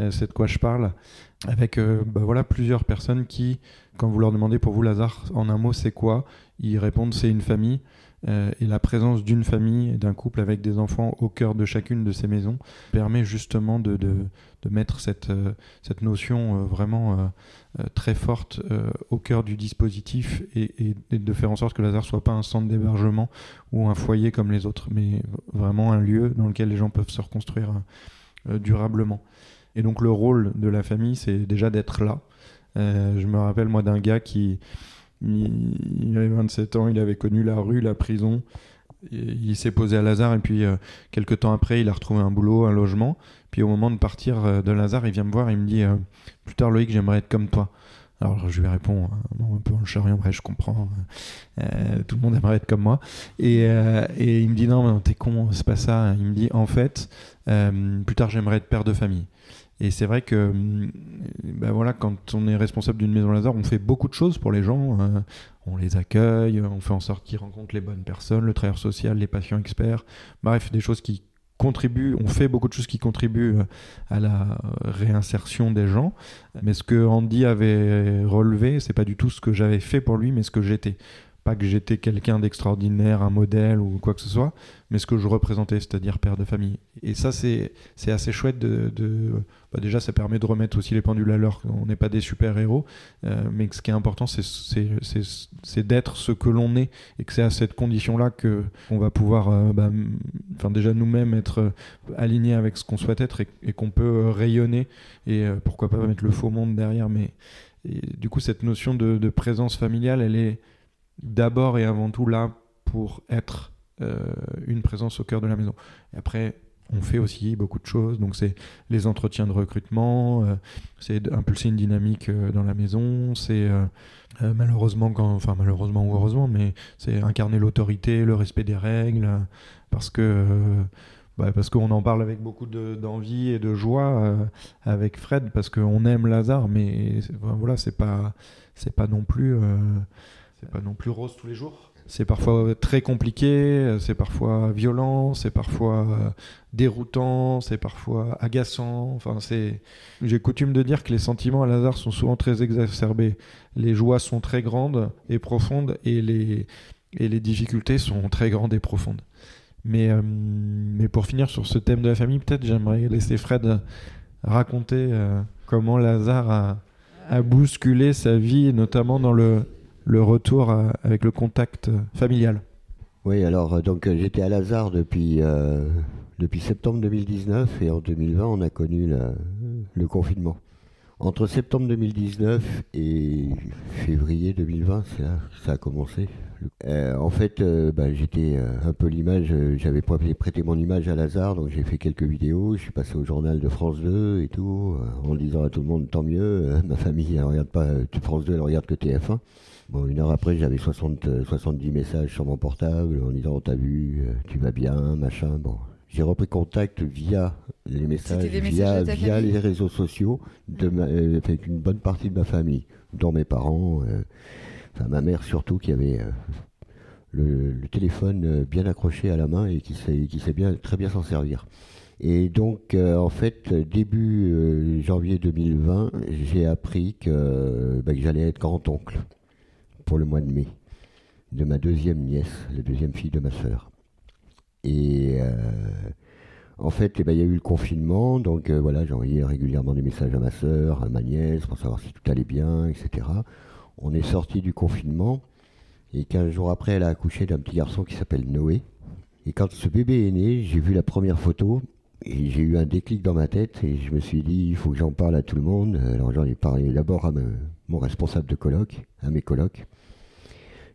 sait de quoi je parle avec euh, bah voilà, plusieurs personnes qui, quand vous leur demandez pour vous Lazare, en un mot, c'est quoi? Ils répondent c'est une famille. Euh, et la présence d'une famille et d'un couple avec des enfants au cœur de chacune de ces maisons permet justement de, de, de mettre cette, euh, cette notion euh, vraiment très forte au cœur du dispositif et, de faire en sorte que Lazare soit pas un centre d'hébergement ou un foyer comme les autres, mais vraiment un lieu dans lequel les gens peuvent se reconstruire durablement. Et donc le rôle de la famille, c'est déjà d'être là. je me rappelle moi d'un gars qui il, avait 27 ans, il avait connu la rue, la prison. il s'est posé à Lazare et puis euh, quelques temps après, il a retrouvé un boulot, un logement. Puis au moment de partir euh, de Lazare, il vient me voir et il me dit euh, Plus tard, Loïc, j'aimerais être comme toi. Alors je lui réponds un peu en charriant, bref, je comprends. tout le monde aimerait être comme moi. Et, et il me dit Non, t'es con, c'est pas ça. Il me dit En fait, plus tard, j'aimerais être père de famille. Et c'est vrai que ben voilà, quand on est responsable d'une maison Lazare, on fait beaucoup de choses pour les gens. Hein. on les accueille, on fait en sorte qu'ils rencontrent les bonnes personnes, le travailleur social, les patients experts. Bref, des choses qui contribuent, on fait beaucoup de choses qui contribuent euh, à la réinsertion des gens. Mais ce que Andy avait relevé, c'est pas du tout ce que j'avais fait pour lui, mais ce que j'étais que j'étais quelqu'un d'extraordinaire, un modèle ou quoi que ce soit, mais ce que je représentais, c'est-à-dire père de famille. Et ça, c'est assez chouette de... bah déjà, ça permet de remettre aussi les pendules à l'heure. On n'est pas des super-héros, euh, mais ce qui est important, c'est d'être ce que l'on est, et que c'est à cette condition-là qu'on va pouvoir, euh, bah, enfin déjà nous-mêmes être euh, alignés avec ce qu'on souhaite être et, qu'on peut rayonner, et pourquoi pas mettre le faux monde derrière. Mais du coup, cette notion de présence familiale, elle est d'abord et avant tout là pour être euh, une présence au cœur de la maison. Et après, on fait aussi beaucoup de choses. Donc, c'est les entretiens de recrutement, euh, c'est impulser une dynamique euh, dans la maison, c'est malheureusement, quand, enfin malheureusement ou heureusement, mais c'est incarner l'autorité, le respect des règles, parce que. Bah, parce qu'on en parle avec beaucoup d'envie et de joie avec Fred, parce qu'on aime Lazare, mais voilà, c'est pas, pas non plus c'est pas non plus rose tous les jours? C'est parfois très compliqué, c'est parfois violent, c'est parfois euh, déroutant, c'est parfois agaçant. Enfin, c'est. J'ai coutume de dire que les sentiments à Lazare sont souvent très exacerbés. Les joies sont très grandes et profondes, et les et les difficultés sont très grandes et profondes. Mais euh, mais pour finir sur ce thème de la famille, peut-être j'aimerais laisser Fred raconter euh, comment Lazare a, a bousculé sa vie, notamment dans le le retour avec le contact familial Oui, alors euh, donc euh, j'étais à Lazare depuis, euh, septembre 2019 et en 2020 on a connu le confinement. Entre septembre 2019 et février 2020, c'est là que ça a commencé. en fait, bah, j'étais un peu l'image, j'avais prêté mon image à Lazare, donc j'ai fait quelques vidéos, je suis passé au journal de France 2 et tout, en disant à tout le monde tant mieux, ma famille elle regarde pas France 2, elle regarde que TF1. Bon, une heure après, j'avais 70 euh, messages sur mon portable en disant T'as vu, euh, tu vas bien, machin. Bon, j'ai repris contact via les messages, via, via les réseaux sociaux de euh, avec une bonne partie de ma famille, dont mes parents, enfin ma mère surtout, qui avait le, téléphone bien accroché à la main et qui sait, qui sait bien, très bien s'en servir. Et donc, en fait, début janvier 2020, j'ai appris que, bah, que j'allais être grand-oncle pour le mois de mai de ma deuxième nièce, la deuxième fille de ma sœur. Et euh, en fait, eh ben, il y a eu le confinement, donc euh, voilà, j'envoyais régulièrement des messages à ma sœur, à ma nièce, pour savoir si tout allait bien, etc. On est sorti du confinement, et 15 jours après, elle a accouché d'un petit garçon qui s'appelle Noé. Et quand ce bébé est né, j'ai vu la première photo, et j'ai eu un déclic dans ma tête, et je me suis dit, il faut que j'en parle à tout le monde. Alors j'en ai parlé d'abord à mon responsable de colloque, à mes colloques.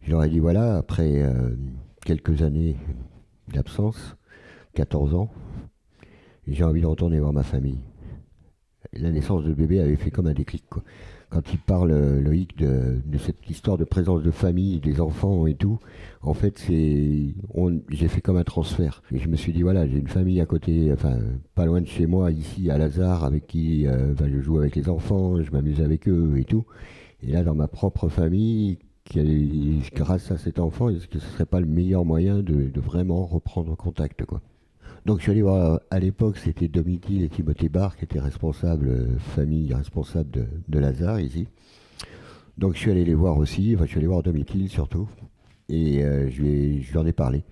Je leur ai dit voilà, après euh, quelques années d'absence, 14 ans, j'ai envie de retourner voir ma famille. La naissance de bébé avait fait comme un déclic. Quand il parle, euh, Loïc, de, cette histoire de présence de famille, des enfants et tout, en fait, c'est, j'ai fait comme un transfert. Et je me suis dit, voilà, j'ai une famille à côté, enfin, pas loin de chez moi, ici, à Lazare, avec qui euh, je joue avec les enfants, je m'amuse avec eux et tout. Et là, dans ma propre famille, grâce à cet enfant, est-ce que ce serait pas le meilleur moyen de, vraiment reprendre contact quoi donc je suis allé voir, à l'époque c'était Domitil et Timothée Barr qui étaient responsables, euh, famille responsable de, Lazare ici. Donc je suis allé les voir aussi, enfin je suis allé voir Domitil surtout. Et je, lui je leur ai parlé.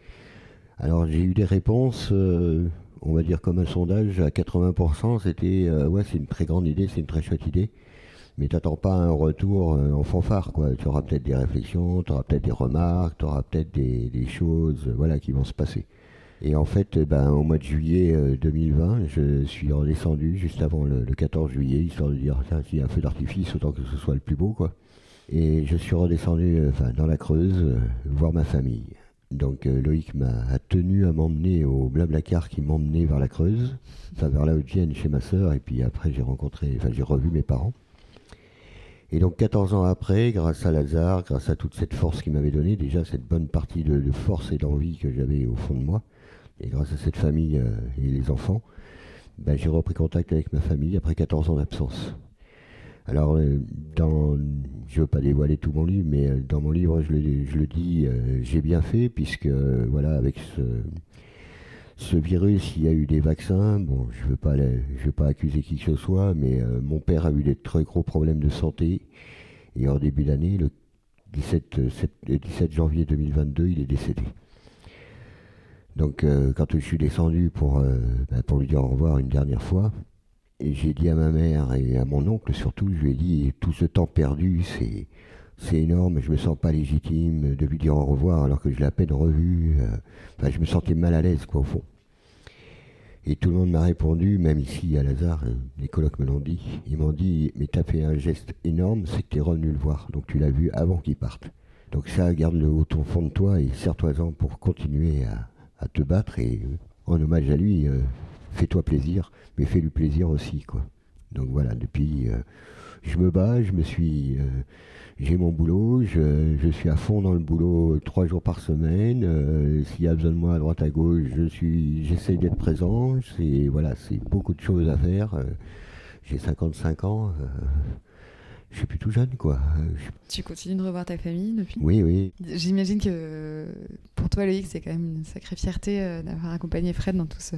Alors j'ai eu des réponses, on va dire comme un sondage, à 80%, c'était ouais c'est une très grande idée, c'est une très chouette idée mais t'attends pas un retour euh, en fanfare. Tu auras peut-être des réflexions, tu auras peut-être des remarques, tu auras peut-être des, choses, euh, voilà, qui vont se passer. Et en fait, euh, ben, au mois de juillet 2020, je suis redescendu juste avant le, 14 juillet, histoire de dire, tiens, s'il y a un feu d'artifice, autant que ce soit le plus beau, quoi. Et je suis redescendu dans la Creuse, voir ma famille. Donc Loïc m'a tenu à m'emmener au Blablacar qui m'emmenait vers la Creuse, vers la Haute-Vienne chez ma sœur, et puis après j'ai rencontré, enfin j'ai revu mes parents. Et donc 14 ans après, grâce à Lazare, grâce à toute cette force qu'il m'avait donnée, déjà cette bonne partie de, force et d'envie que j'avais au fond de moi, et grâce à cette famille euh, et les enfants, ben, j'ai repris contact avec ma famille après 14 ans d'absence. Alors, euh, dans, je ne veux pas dévoiler tout mon livre, mais euh, dans mon livre, je le, je le dis, j'ai bien fait, puisque voilà, avec ce, ce virus, il y a eu des vaccins. Bon, je ne veux, pas, veux pas accuser qui que ce soit, mais euh, mon père a eu des très gros problèmes de santé. Et en début d'année, le 17, 17, euh, janvier 2022, il est décédé. Donc, euh, quand je suis descendu pour, ben, pour lui dire au revoir une dernière fois, j'ai dit à ma mère et à mon oncle surtout, je lui ai dit tout ce temps perdu, c'est c'est énorme, je me sens pas légitime de lui dire au revoir alors que je l'ai à peine revu. Enfin, je me sentais mal à l'aise, quoi, au fond. Et tout le monde m'a répondu, même ici à Lazare, euh, les colocs me l'ont dit. Ils m'ont dit, mais t'as fait un geste énorme, c'est que t'es le voir. Donc tu l'as vu avant qu'il parte. Donc ça, garde-le au fond de toi et serre-toi-en pour continuer à, te battre. Et euh, en hommage à lui, euh, fais-toi plaisir, mais fais-lui plaisir aussi, quoi. Donc voilà, depuis, je me bats, je me suis j'ai mon boulot, je, suis à fond dans le boulot trois jours par semaine. Euh, s'il y a besoin de moi à droite à gauche, je suis, j'essaie d'être présent. C'est voilà, c'est beaucoup de choses à faire. Euh, j'ai 55 ans. Euh, je suis plus tout jeune, quoi. Tu continues de revoir ta famille depuis? Oui, oui. J'imagine que pour toi, Loïc, c'est quand même une sacrée fierté d'avoir accompagné Fred dans tout ce,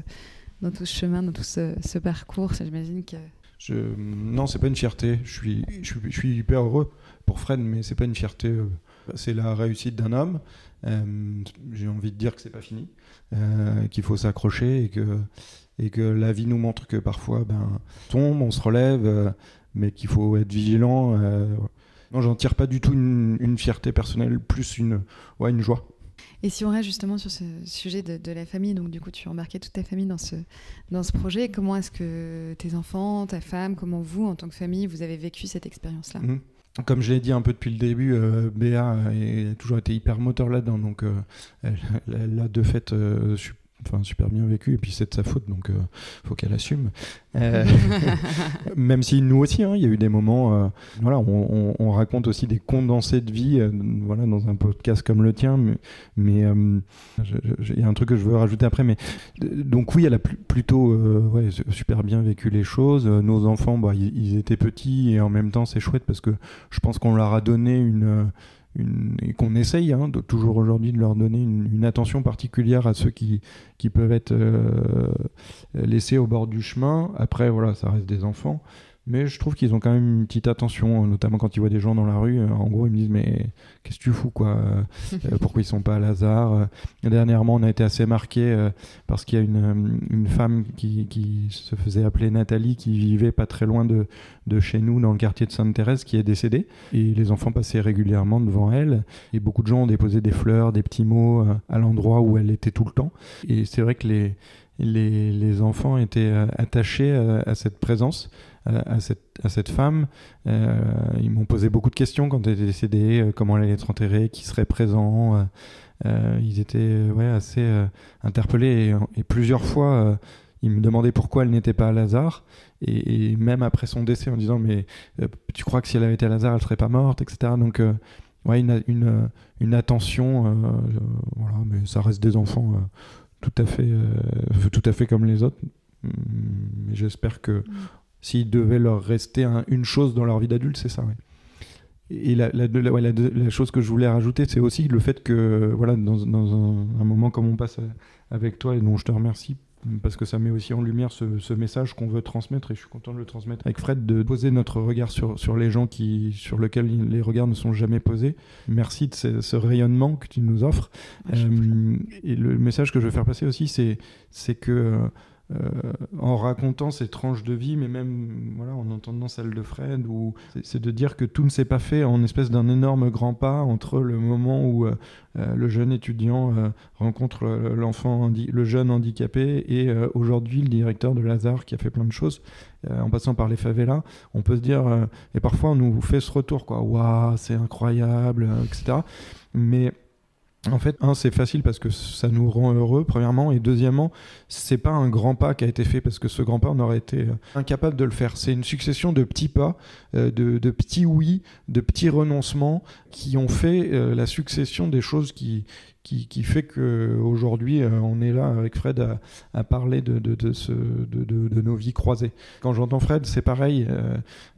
dans tout ce chemin, dans tout ce, ce parcours. J'imagine que. Je... Non, c'est pas une fierté. Je suis, je suis hyper heureux pour Fred, mais c'est pas une fierté. Euh, c'est la réussite d'un homme. Euh, j'ai envie de dire que c'est pas fini, euh, qu'il faut s'accrocher et que, et que la vie nous montre que parfois, ben, on tombe, on se relève, mais qu'il faut être vigilant. non, j'en tire pas du tout une, fierté personnelle, plus une, ouais, une joie. Et si on reste justement sur ce sujet de, la famille, donc du coup tu as embarqué toute ta famille dans ce, dans ce projet, comment est-ce que tes enfants, ta femme, comment vous, en tant que famille, vous avez vécu cette expérience-là? Mmh comme je l'ai dit un peu depuis le début, euh, Béa a toujours été hyper moteur là-dedans, donc euh, elle, a de fait euh, enfin, super bien vécu, et puis c'est de sa faute, donc il euh, faut qu'elle assume. Euh, même si nous aussi, hein, il y a eu des moments, euh, voilà, on, raconte aussi des condensés de vie, voilà, dans un podcast comme le tien, mais il y a un truc que je veux rajouter après, mais donc oui, elle a plutôt ouais, super bien vécu les choses. Nos enfants, bah, ils étaient petits, et en même temps, c'est chouette parce que je pense qu'on leur a donné une et qu'on essaye hein, toujours aujourd'hui de leur donner une, attention particulière à ceux qui, qui peuvent être euh, laissés au bord du chemin. Après, voilà, ça reste des enfants. Mais je trouve qu'ils ont quand même une petite attention, notamment quand ils voient des gens dans la rue. Euh, en gros, ils me disent Mais qu'est-ce que tu fous, quoi euh, Pourquoi ils sont pas à Lazare Dernièrement, on a été assez marqué parce qu'il y a une, une femme qui, qui, se faisait appeler Nathalie, qui vivait pas très loin de, de chez nous, dans le quartier de Sainte-Thérèse, qui est décédée. Et les enfants passaient régulièrement devant elle. Et beaucoup de gens ont déposé des fleurs, des petits mots à l'endroit où elle était tout le temps. Et c'est vrai que les, les, les enfants étaient attachés à cette présence à, cette, à cette femme. Euh, ils m'ont posé beaucoup de questions quand elle était décédée, euh, comment elle allait être enterrée, qui serait présent. Euh, ils étaient ouais, assez interpellés et, plusieurs fois ils me demandaient pourquoi elle n'était pas à Lazare. Et, même après son décès, en disant Mais tu crois que si elle avait été à Lazare, elle serait pas morte, etc. Donc, ouais, une, une, une attention, voilà, mais ça reste des enfants tout, à fait, tout à fait comme les autres. Hum, mais j'espère que mm. S'il devait leur rester une chose dans leur vie d'adulte, c'est ça. Et la, la, chose que je voulais rajouter, c'est aussi le fait que, voilà, dans, un, moment comme on passe avec toi et dont je te remercie parce que ça met aussi en lumière ce, message qu'on veut transmettre et je suis content de le transmettre avec Fred de poser notre regard sur, sur les gens qui, sur lesquels les regards ne sont jamais posés. Merci de ce, rayonnement que tu nous offres. Euh, et le message que je veux faire passer aussi, c'est que euh, en racontant ces tranches de vie, mais même voilà, en entendant celle de Fred, ou c'est de dire que tout ne s'est pas fait en espèce d'un énorme grand pas entre le moment où euh, euh, le jeune étudiant rencontre l'enfant, le jeune handicapé, et aujourd'hui le directeur de Lazare qui a fait plein de choses, en passant par les favelas. On peut se dire, et parfois on nous fait ce retour, quoi, waouh, c'est incroyable, etc. Mais en fait, un, c'est facile parce que ça nous rend heureux, premièrement, et deuxièmement, c'est pas un grand pas qui a été fait parce que ce grand pas, on aurait été euh, incapable de le faire. C'est une succession de petits pas, euh, de, petits oui, de petits renoncements qui ont fait euh, la succession des choses qui, qui, fait qu'aujourd'hui, on est là avec Fred à, parler de, de, ce, de, nos vies croisées. Quand j'entends Fred, c'est pareil.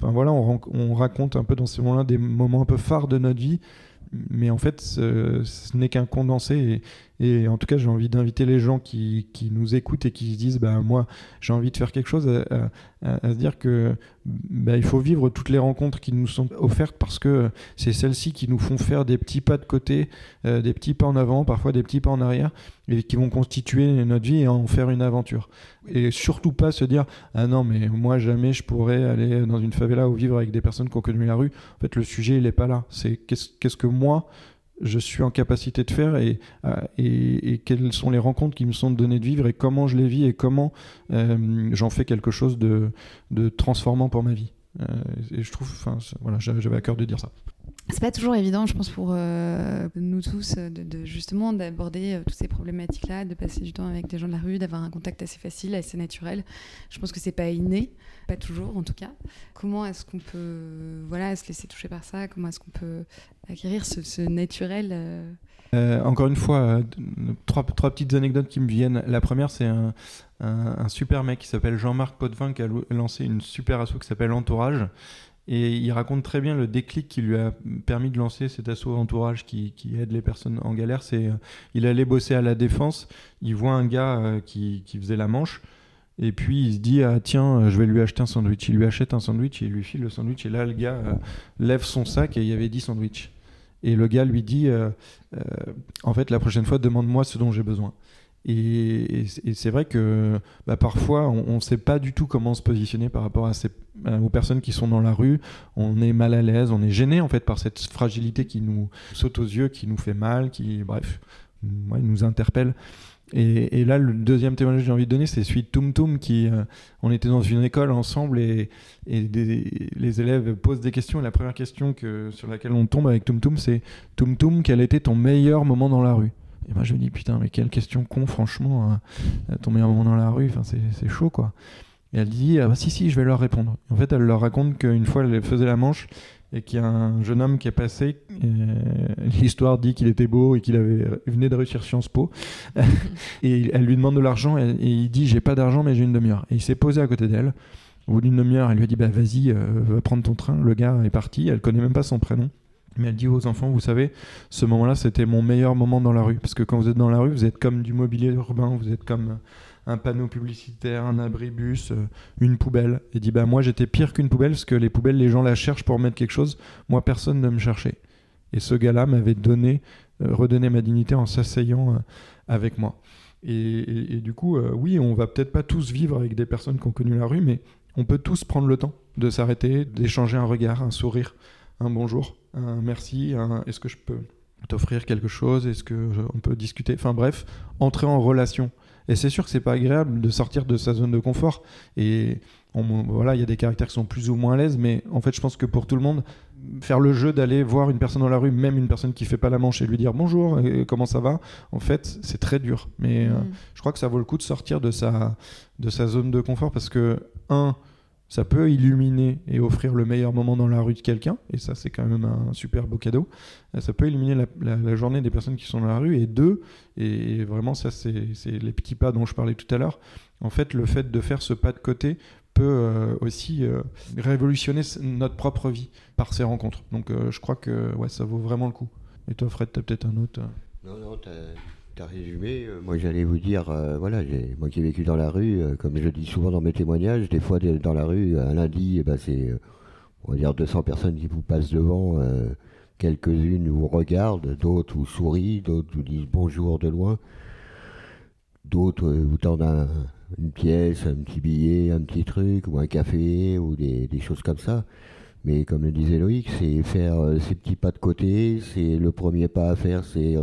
enfin voilà, on, on, raconte un peu dans ces moments-là des moments un peu phares de notre vie mais en fait, ce, n'est qu'un condensé. Et, en tout cas, j'ai envie d'inviter les gens qui, nous écoutent et qui se disent bah, Moi, j'ai envie de faire quelque chose, à, se dire que bah, il faut vivre toutes les rencontres qui nous sont offertes parce que c'est celles-ci qui nous font faire des petits pas de côté, euh, des petits pas en avant, parfois des petits pas en arrière, et qui vont constituer notre vie et en faire une aventure. Et surtout pas se dire Ah non, mais moi, jamais je pourrais aller dans une favela ou vivre avec des personnes qui ont connu la rue. En fait, le sujet, il n'est pas là. C'est qu'est-ce que moi je suis en capacité de faire et, euh, et, et, quelles sont les rencontres qui me sont données de vivre et comment je les vis et comment euh, j'en fais quelque chose de, de, transformant pour ma vie. Euh, et je trouve, enfin, voilà, j'avais à cœur de dire ça. C'est pas toujours évident, je pense, pour nous tous, de, justement d'aborder toutes ces problématiques-là, de passer du temps avec des gens de la rue, d'avoir un contact assez facile, assez naturel. Je pense que c'est pas inné, pas toujours en tout cas. Comment est-ce qu'on peut, voilà, se laisser toucher par ça? Comment est-ce qu'on peut acquérir ce, naturel euh? Euh, encore une fois, euh, trois, petites anecdotes qui me viennent. La première, c'est un, un, super mec qui s'appelle Jean-Marc Potvin qui a lancé une super asso qui s'appelle Entourage. Et il raconte très bien le déclic qui lui a permis de lancer cet asso Entourage qui, qui aide les personnes en galère. C'est il allait bosser à la défense, il voit un gars qui, qui faisait la manche. Et puis il se dit ah tiens je vais lui acheter un sandwich. Il lui achète un sandwich il lui file le sandwich et là le gars lève son sac et il y avait 10 sandwichs. Et le gars lui dit euh, euh, En fait, la prochaine fois, demande-moi ce dont j'ai besoin. Et, c'est vrai que bah, parfois, on ne sait pas du tout comment se positionner par rapport aux personnes qui sont dans la rue. On est mal à l'aise, on est gêné en fait par cette fragilité qui nous saute aux yeux, qui nous fait mal, qui, bref, nous interpelle. Et, là, le deuxième témoignage que j'ai envie de donner, c'est celui de Tum Tum, qui, euh, on était dans une école ensemble et, les élèves posent des questions. Et la première question que, sur laquelle on tombe avec Tum Tum, c'est Tum Tum, quel était ton meilleur moment dans la rue? Et moi, je me dis, putain, mais quelle question con, franchement, hein. ton meilleur moment dans la rue, c'est chaud, quoi. Et elle dit, ah bah si, si, je vais leur répondre. En fait, elle leur raconte qu'une fois, elle faisait la manche et qu'il y a un jeune homme qui est passé. L'histoire dit qu'il était beau et qu'il avait venait de réussir Sciences Po. et elle lui demande de l'argent et, il dit j'ai pas d'argent mais j'ai une demi-heure. Et il s'est posé à côté d'elle. Au bout d'une demi-heure, elle lui a dit bah vas-y, euh, va prendre ton train. Le gars est parti. Elle connaît même pas son prénom. Mais elle dit aux enfants, vous savez, ce moment-là, c'était mon meilleur moment dans la rue. Parce que quand vous êtes dans la rue, vous êtes comme du mobilier urbain, vous êtes comme un panneau publicitaire, un abribus, euh, une poubelle. Et dit bah moi j'étais pire qu'une poubelle parce que les poubelles les gens la cherchent pour mettre quelque chose. Moi personne ne me cherchait. Et ce gars-là m'avait donné, euh, redonné ma dignité en s'asseyant euh, avec moi. Et, du coup, oui, on va peut-être pas tous vivre avec des personnes qui ont connu la rue, mais on peut tous prendre le temps de s'arrêter, d'échanger un regard, un sourire, un bonjour, un merci, un est-ce que je peux t'offrir quelque chose, est-ce que on peut discuter, enfin bref, entrer en relation et c'est sûr que c'est pas agréable de sortir de sa zone de confort. Et voilà, il y a des caractères qui sont plus ou moins à l'aise, mais en fait, je pense que pour tout le monde, faire le jeu d'aller voir une personne dans la rue, même une personne qui fait pas la manche, et lui dire bonjour, comment ça va, en fait, c'est très dur. Mais euh, mm. je crois que ça vaut le coup de sortir de sa, de sa zone de confort parce que, un, ça peut illuminer et offrir le meilleur moment dans la rue de quelqu'un, et ça c'est quand même un super beau cadeau. Euh, ça peut illuminer la, journée des personnes qui sont dans la rue, et deux, et vraiment ça c'est les petits pas dont je parlais tout à l'heure, en fait le fait de faire ce pas de côté peut euh, aussi euh, révolutionner notre propre vie par ces rencontres. Donc je crois que ouais, ça vaut vraiment le coup. Et toi Fred, tu as peut-être un autre... Non, non, Tu as résumé. moi, j'allais vous dire, voilà, moi qui ai vécu dans la rue, comme je dis souvent dans mes témoignages, des fois dans la rue, un lundi, eh ben, c'est, on va dire, 200 personnes qui vous passent devant. Quelques-unes vous regardent, d'autres vous sourient, d'autres vous disent bonjour de loin. D'autres vous tendent une pièce, un petit billet, un petit truc, ou un café, ou des, choses comme ça. Mais comme le disait Loïc, c'est faire euh, ces petits pas de côté, c'est le premier pas à faire, c'est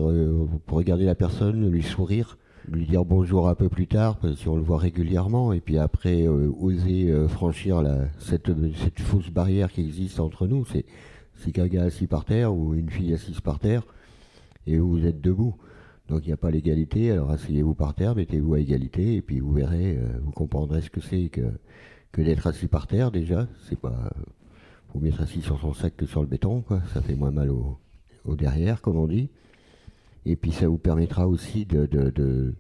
regarder la personne, lui sourire, lui dire bonjour un peu plus tard, parce si on le voit régulièrement, et puis après euh, oser euh, franchir cette, fausse barrière qui existe entre nous. C'est c'est qu'un gars assis par terre ou une fille assise par terre, et vous êtes debout. Donc il n'y a pas l'égalité, alors asseyez-vous par terre, mettez-vous à égalité, et puis vous verrez, euh, vous comprendrez ce que c'est que, que d'être assis par terre déjà. C'est pas vous mettre assis sur son sac que sur le béton, quoi. Ça fait moins mal au, au derrière, comme on dit. Et puis ça vous permettra aussi de, de,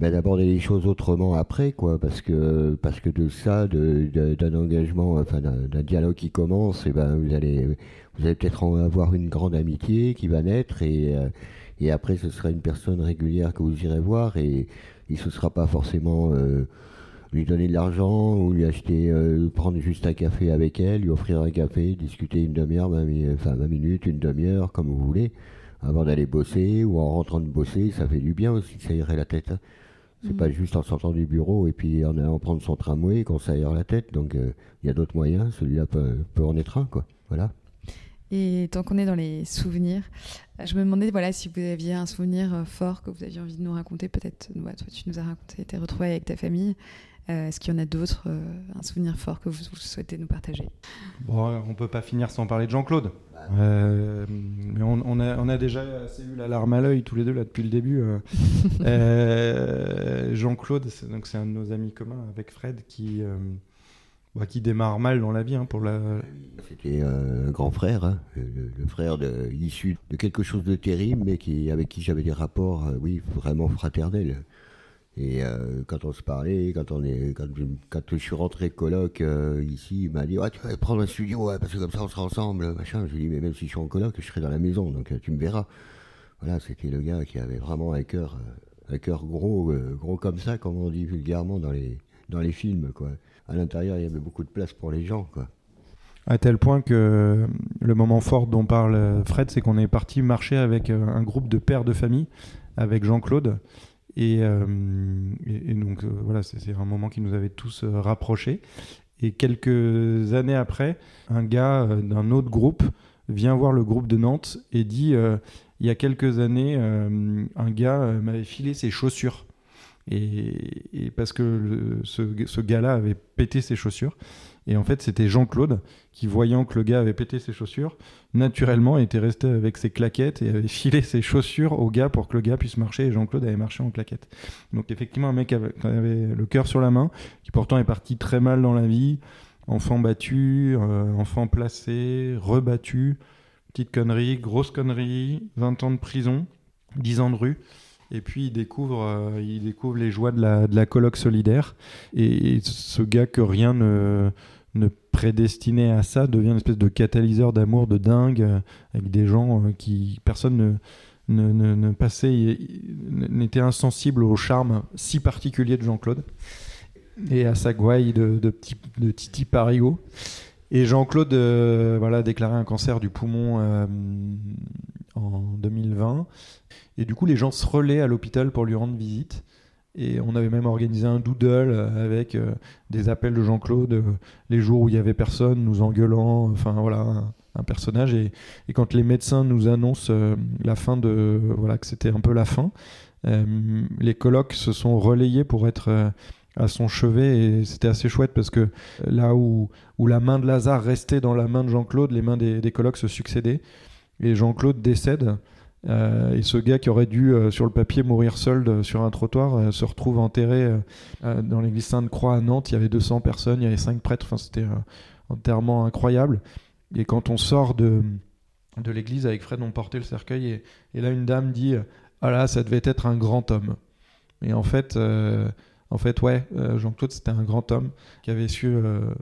ben, d'aborder les choses autrement après, quoi, parce que parce que de ça, d'un engagement, enfin d'un dialogue qui commence, et ben vous allez vous allez peut-être avoir une grande amitié qui va naître et euh, et après ce sera une personne régulière que vous irez voir et il ne sera pas forcément euh, lui donner de l'argent ou lui acheter, euh, prendre juste un café avec elle, lui offrir un café, discuter une demi-heure, enfin 20 minutes, une demi-heure, comme vous voulez, avant d'aller bosser ou en rentrant de bosser, ça fait du bien aussi, ça irait la tête. Hein. C'est mm. pas juste en sortant du bureau et puis en allant prendre son tramway qu'on s'aère la tête. Donc euh, il y a d'autres moyens, celui-là peut, peut en être un, quoi. Voilà. Et tant qu'on est dans les souvenirs, je me demandais voilà, si vous aviez un souvenir euh, fort que vous aviez envie de nous raconter. Peut-être, toi, tu nous as raconté tes retrouvailles avec ta famille. Euh, est-ce qu'il y en a d'autres, euh, un souvenir fort que vous, souhaitez nous partager? Bon, On ne peut pas finir sans parler de Jean-Claude. mais on, a, on, a, déjà assez eu la larme à l'œil tous les deux là depuis le début. Jean-Claude, c'est un de nos amis communs avec Fred qui bah, qui démarre mal dans la vie hein, pour la. C'était un grand frère, hein, le, frère de, issu de quelque chose de terrible, mais qui, avec qui j'avais des rapports, euh, oui, vraiment fraternels. Et euh, quand on se parlait, quand on est, quand, je suis rentré coloc euh, ici, il m'a dit tu vas prendre un studio, parce que comme ça on sera ensemble, machin. Je lui ai dit mais même si je suis en coloc, je serai dans la maison, donc tu me verras. Voilà, c'était le gars qui avait vraiment un cœur, un cœur gros, gros comme ça, comme on dit vulgairement dans les, dans les films, quoi à l'intérieur, il y avait beaucoup de place pour les gens. Quoi. À tel point que le moment fort dont parle Fred, c'est qu'on est parti marcher avec euh, un groupe de pères de famille, avec Jean-Claude. Et, euh, donc euh, voilà, c'est un moment qui nous avait tous rapprochés. Et quelques années après, un gars d'un autre groupe vient voir le groupe de Nantes et dit il y a quelques années, un gars m'avait filé ses chaussures. Et, parce que ce, gars-là avait pété ses chaussures. Et en fait, c'était Jean-Claude qui, voyant que le gars avait pété ses chaussures, naturellement était resté avec ses claquettes et avait filé ses chaussures au gars pour que le gars puisse marcher. Et Jean-Claude avait marché en claquettes. Donc, effectivement, un mec avait, avait le cœur sur la main, qui pourtant est parti très mal dans la vie. Enfant battu, euh, enfant placé, rebattu, petite connerie, grosse connerie, 20 ans de prison, 10 ans de rue. Et puis il découvre, euh, il découvre les joies de la, de la colloque solidaire. Et, ce gars que rien ne, ne, prédestinait à ça devient une espèce de catalyseur d'amour de dingue euh, avec des gens euh, qui personne ne, ne, passait, n'était insensible au charme si particulier de Jean-Claude et à sa gouaille de, de, de Titi Parigo. Et Jean-Claude voilà, a déclaré un cancer du poumon en 2020. Et du coup, les gens se relaient à l'hôpital pour lui rendre visite. Et on avait même organisé un doodle avec euh, des appels de Jean-Claude euh, les jours où il y avait personne, nous engueulant. Enfin voilà, un, personnage. Et, quand les médecins nous annoncent euh, la fin de voilà que c'était un peu la fin, les colloques se sont relayés pour être à son chevet et c'était assez chouette parce que là où, où la main de Lazare restait dans la main de Jean-Claude, les mains des, des colloques se succédaient et Jean-Claude décède. Euh, et ce gars qui aurait dû, euh, sur le papier, mourir seul euh, sur un trottoir, se retrouve enterré dans l'église Sainte-Croix à Nantes. Il y avait 200 personnes, il y avait 5 prêtres. Enfin, c'était enterrement incroyable. Et quand on sort de, de l'église avec Fred, on portait le cercueil. Et, et, là, une dame dit Ah là, ça devait être un grand homme. Et en fait, en fait, ouais, Jean-Claude, c'était un grand homme qui avait su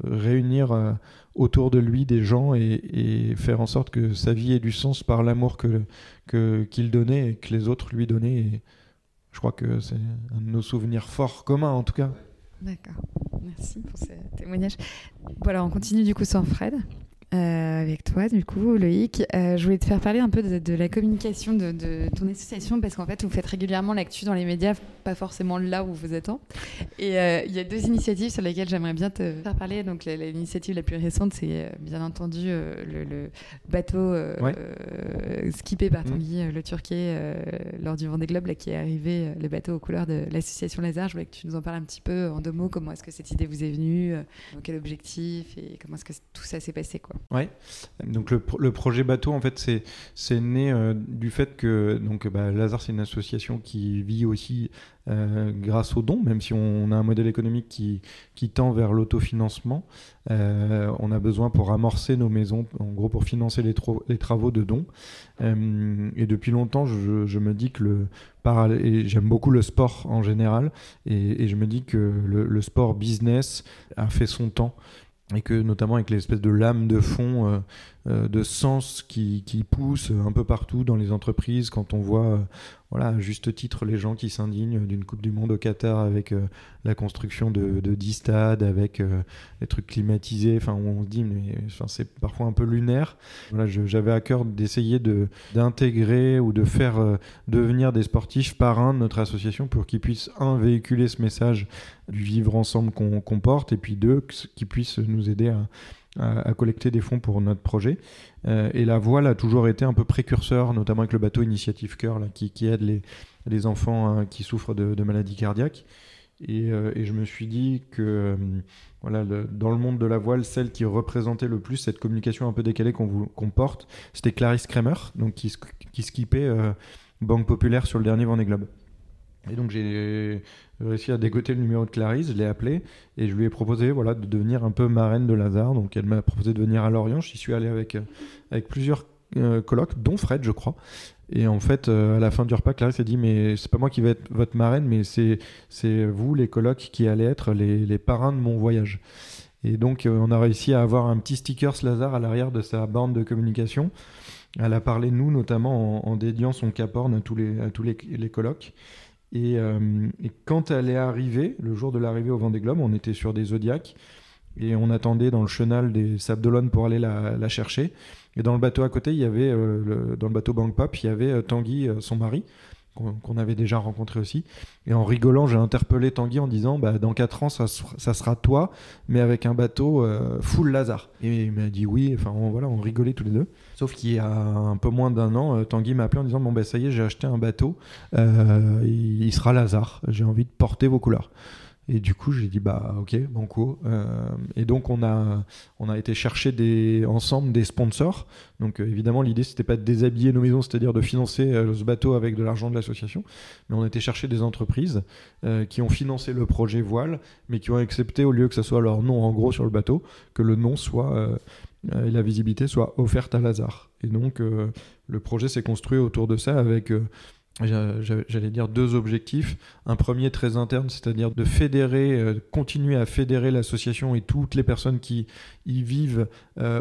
réunir autour de lui des gens et, faire en sorte que sa vie ait du sens par l'amour que, qu'il donnait et que les autres lui donnaient. je crois que c'est un de nos souvenirs forts communs en tout cas. D'accord, merci pour ce témoignage. Voilà, on continue du coup sans Fred. Euh, avec toi, du coup, Loïc. Euh, je voulais te faire parler un peu de, la communication de, ton association parce qu'en fait, vous faites régulièrement l'actu dans les médias, pas forcément là où vous êtes. Et euh, il y a deux initiatives sur lesquelles j'aimerais bien te faire parler. Donc, l'initiative la plus récente, c'est bien entendu le, bateau skippé par Tanguy mmh. le Turquet lors du Vendée Globe, là, qui est arrivé, le bateau aux couleurs de l'association Lazare. Je voulais que tu nous en parles un petit peu en deux mots. Comment est-ce que cette idée vous est venue Quel objectif Et comment est-ce que tout ça s'est passé quoi Ouais. Donc le, projet bateau, en fait, c'est né euh, du fait que donc bah, Lazare, c'est une association qui vit aussi euh, grâce aux dons, même si on, a un modèle économique qui, tend vers l'autofinancement. Euh, on a besoin pour amorcer nos maisons, en gros pour financer les, travaux de dons. et depuis longtemps, je, me dis que le j'aime beaucoup le sport en général, et, je me dis que le, le sport business a fait son temps et que notamment avec l'espèce de lame de fond euh, de sens qui, qui, pousse un peu partout dans les entreprises quand on voit euh, voilà, à juste titre les gens qui s'indignent d'une Coupe du Monde au Qatar avec la construction de, de 10 stades, avec des trucs climatisés, enfin on se dit mais c'est parfois un peu lunaire. Voilà, J'avais à cœur d'essayer d'intégrer ou de faire devenir des sportifs parrains de notre association pour qu'ils puissent, un, véhiculer ce message du vivre ensemble qu'on porte, et puis deux, qu'ils puissent nous aider à à, collecter des fonds pour notre projet. Euh, et la voile a toujours été un peu précurseur, notamment avec le bateau Initiative Cœur, qui, aide les, les enfants hein, qui souffrent de, maladies cardiaques. Et, euh, et, je me suis dit que euh, voilà, dans le monde de la voile, celle qui représentait le plus cette communication un peu décalée qu'on qu'on porte, c'était Clarisse Kramer, donc qui, qui skippait Banque Populaire sur le dernier Vendée Globe. Et donc j'ai réussi à dégoter le numéro de Clarisse, je l'ai appelé et je lui ai proposé voilà, de devenir un peu marraine de Lazare. Donc elle m'a proposé de venir à Lorient. J'y suis allé avec, euh, avec plusieurs euh, colloques, dont Fred, je crois. Et en fait, euh, à la fin du repas, Clarisse a dit Mais c'est pas moi qui vais être votre marraine, mais c'est vous, les colloques, qui allez être les, les parrains de mon voyage. Et donc, on a réussi à avoir un petit sticker Lazare à l'arrière de sa bande de communication. Elle a parlé nous, notamment en, dédiant son caporne à tous les, à tous les, les colloques. Euh, et, quand elle est arrivée, le jour de l'arrivée au Vendée Globe, on était sur des Zodiacs et on attendait dans le chenal des Sables d'Olonne pour aller la, chercher. Et dans le bateau à côté, il y avait, euh, dans le bateau Bank Pop, il y avait euh, Tanguy, son mari, qu'on avait déjà rencontré aussi. Et en rigolant, j'ai interpellé Tanguy en disant bah, Dans 4 ans, ça, sera toi, mais avec un bateau full Lazare. Et il m'a dit oui, enfin voilà, on rigolait tous les deux. Sauf qu'il y a un peu moins d'un an, euh, Tanguy m'a appelé en disant Bon, ben ça y est, j'ai acheté un bateau, euh, il, sera Lazare, j'ai envie de porter vos couleurs. Et du coup, j'ai dit bah ok, banco. Euh, et donc on a on a été chercher ensemble des sponsors. Donc évidemment l'idée c'était pas de déshabiller nos maisons, c'est-à-dire de financer ce bateau avec de l'argent de l'association, mais on a été chercher des entreprises qui ont financé le projet voile, mais qui ont accepté au lieu que ce soit leur nom en gros sur le bateau, que le nom soit euh, et la visibilité soit offerte à Lazare. Et donc euh, le projet s'est construit autour de ça avec euh, j'allais dire deux objectifs. Un premier très interne, c'est-à-dire de fédérer, continuer à fédérer l'association et toutes les personnes qui y vivent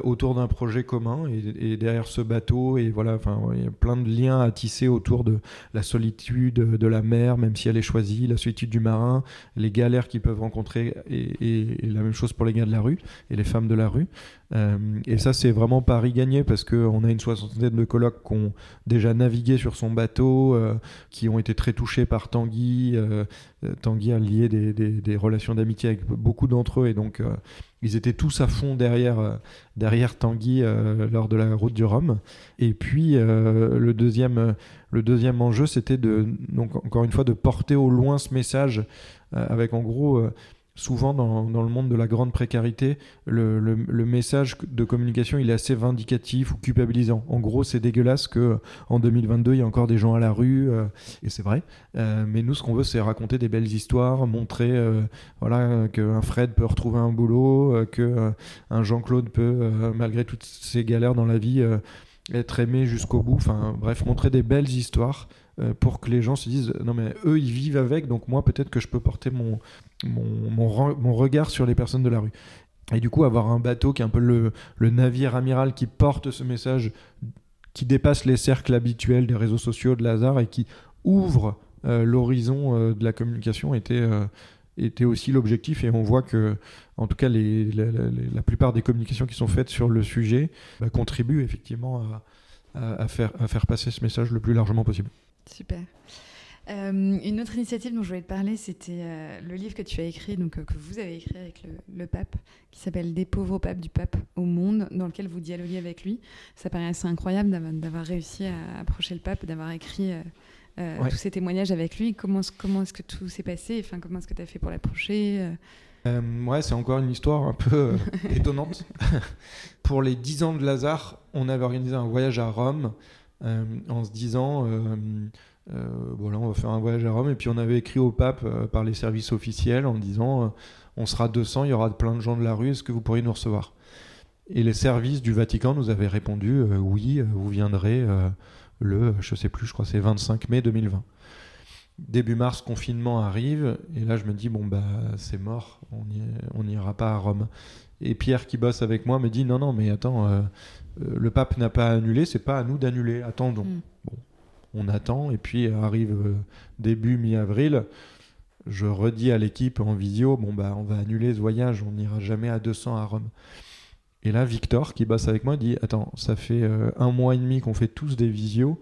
autour d'un projet commun et, derrière ce bateau. Et voilà, enfin, il y a plein de liens à tisser autour de la solitude de la mer, même si elle est choisie, la solitude du marin, les galères qu'ils peuvent rencontrer et, la même chose pour les gars de la rue et les femmes de la rue. Euh, et ça, c'est vraiment Paris gagné parce qu'on a une soixantaine de colocs qui ont déjà navigué sur son bateau, euh, qui ont été très touchés par Tanguy. Euh, Tanguy a lié des, relations d'amitié avec beaucoup d'entre eux et donc ils étaient tous à fond derrière, Tanguy lors de la route du Rhum. Et puis le, deuxième, le deuxième enjeu, c'était donc, encore une fois de porter au loin ce message avec en gros souvent dans, dans, le monde de la grande précarité, le, le, message de communication il est assez vindicatif ou culpabilisant. En gros, c'est dégueulasse que en 2022 il y a encore des gens à la rue, euh, et c'est vrai. Euh, mais nous, ce qu'on veut, c'est raconter des belles histoires, montrer euh, voilà qu'un Fred peut retrouver un boulot, que un Jean-Claude peut, malgré toutes ces galères dans la vie, être aimé jusqu'au bout. Enfin, bref, montrer des belles histoires pour que les gens se disent non mais eux ils vivent avec donc moi peut-être que je peux porter mon, mon, regard sur les personnes de la rue. Et du coup, avoir un bateau qui est un peu le, navire amiral qui porte ce message qui dépasse les cercles habituels des réseaux sociaux de Lazare et qui ouvre euh, l'horizon euh, de la communication était, euh, était aussi l'objectif. Et on voit que, en tout cas, la, plupart des communications qui sont faites sur le sujet bah, contribuent effectivement à faire, à faire passer ce message le plus largement possible. Super. Euh, une autre initiative dont je voulais te parler, c'était euh, le livre que tu as écrit, donc euh, que vous avez écrit avec le, le pape, qui s'appelle Des pauvres papes du pape au monde, dans lequel vous dialoguez avec lui. Ça paraît assez incroyable d'avoir- réussi à approcher le pape, d'avoir écrit Ouais. tous ces témoignages avec lui. Comment, comment est-ce que tout s'est passé? Enfin, comment est-ce que tu as fait pour l'approcher ouais, c'est encore une histoire un peu étonnante. Pour les 10 ans de Lazare, on avait organisé un voyage à Rome en se disant voilà, on va faire un voyage à Rome. Et puis on avait écrit au pape euh, par les services officiels en disant euh, on sera 200, il y aura plein de gens de la rue, est-ce que vous pourriez nous recevoir? Et les services du Vatican nous avaient répondu euh, oui, euh, vous viendrez euh, le, je sais plus, je crois c'est 25 mai 2020. Début mars, confinement arrive, et là je me dis, bon bah c'est mort, on n'ira pas à Rome. Et Pierre qui bosse avec moi me dit, non, non, mais attends, euh, euh, le pape n'a pas annulé, c'est pas à nous d'annuler, attendons. Mm. Bon, on attend, et puis arrive euh, début mi-avril, je redis à l'équipe en visio, bon bah on va annuler ce voyage, on n'ira jamais à 200 à Rome. Et là, Victor, qui bosse avec moi, dit Attends, ça fait euh, un mois et demi qu'on fait tous des visios.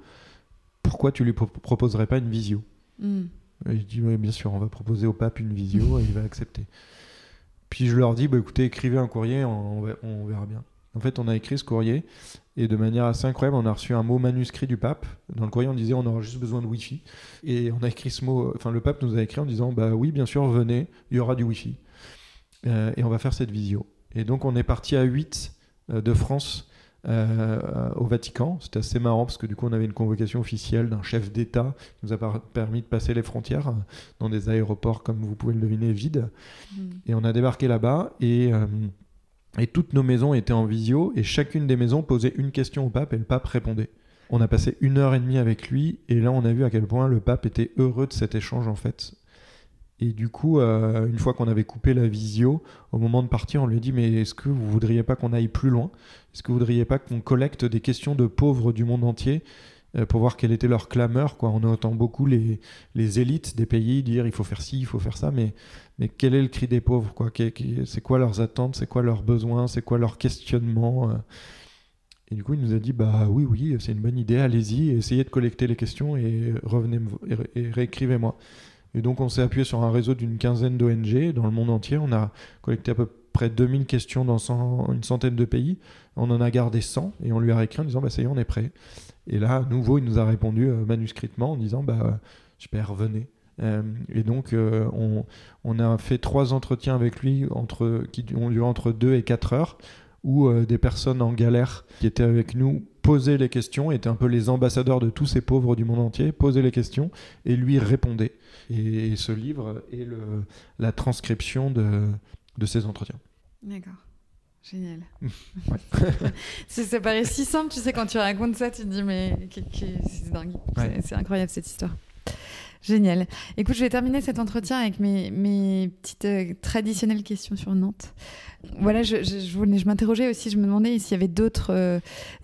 Pourquoi tu lui pro- proposerais pas une visio? Hmm. et je dis, oui, bien sûr, on va proposer au pape une visio et il va accepter. Puis je leur dis, bah, écoutez, écrivez un courrier, on verra bien. En fait, on a écrit ce courrier et de manière assez incroyable, on a reçu un mot manuscrit du pape. Dans le courrier, on disait, on aura juste besoin de Wi-Fi. Et on a écrit ce mot, enfin, le pape nous a écrit en disant, bah oui, bien sûr, venez, il y aura du Wi-Fi. Euh, et on va faire cette visio. Et donc, on est parti à 8 euh, de France euh, au Vatican. C'était assez marrant parce que du coup, on avait une convocation officielle d'un chef d'État qui nous a permis de passer les frontières dans des aéroports, comme vous pouvez le deviner, vides. Hmm. Et on a débarqué là-bas et, et toutes nos maisons étaient en visio et chacune des maisons posait une question au pape et le pape répondait. On a passé une heure et demie avec lui et là on a vu à quel point le pape était heureux de cet échange en fait. Et du coup, euh, une fois qu'on avait coupé la visio, au moment de partir, on lui a dit Mais est-ce que vous voudriez pas qu'on aille plus loin? Est-ce que vous voudriez pas qu'on collecte des questions de pauvres du monde entier euh, pour voir quelle était leur clameur quoi? On entend beaucoup les, les élites des pays dire il faut faire ci, il faut faire ça, mais, mais quel est le cri des pauvres quoi? C'est quoi leurs attentes? C'est quoi leurs besoins? C'est quoi leurs questionnements euh? Et du coup, il nous a dit bah oui, oui, c'est une bonne idée, allez-y, essayez de collecter les questions et revenez réécrivez-moi. Et donc, on s'est appuyé sur un réseau d'une quinzaine d'ONG dans le monde entier. On a collecté à peu près 2000 questions dans une centaine de pays. On en a gardé 100 et on lui a réécrit en disant bah ça y est, on est prêt. Et là, à nouveau, il nous a répondu euh, manuscritement en disant bah super, venez. Euh, et donc, euh, on, on a fait trois entretiens avec lui entre, qui ont duré entre 2 et 4 heures, où euh, des personnes en galère qui étaient avec nous posaient les questions, étaient un peu les ambassadeurs de tous ces pauvres du monde entier, posaient les questions et lui répondaient. Et, ce livre est le, la transcription de, de ces entretiens. D'accord. Génial. ça, paraît si simple, tu sais, quand tu racontes ça, tu te dis, mais c'est dingue. Ouais. C'est incroyable cette histoire. Génial. Écoute, je vais terminer cet entretien avec mes, petites euh, traditionnelles questions sur Nantes. Voilà, je, je, je voulais- je m'interrogeais aussi, je me demandais s'il y avait d'autres euh,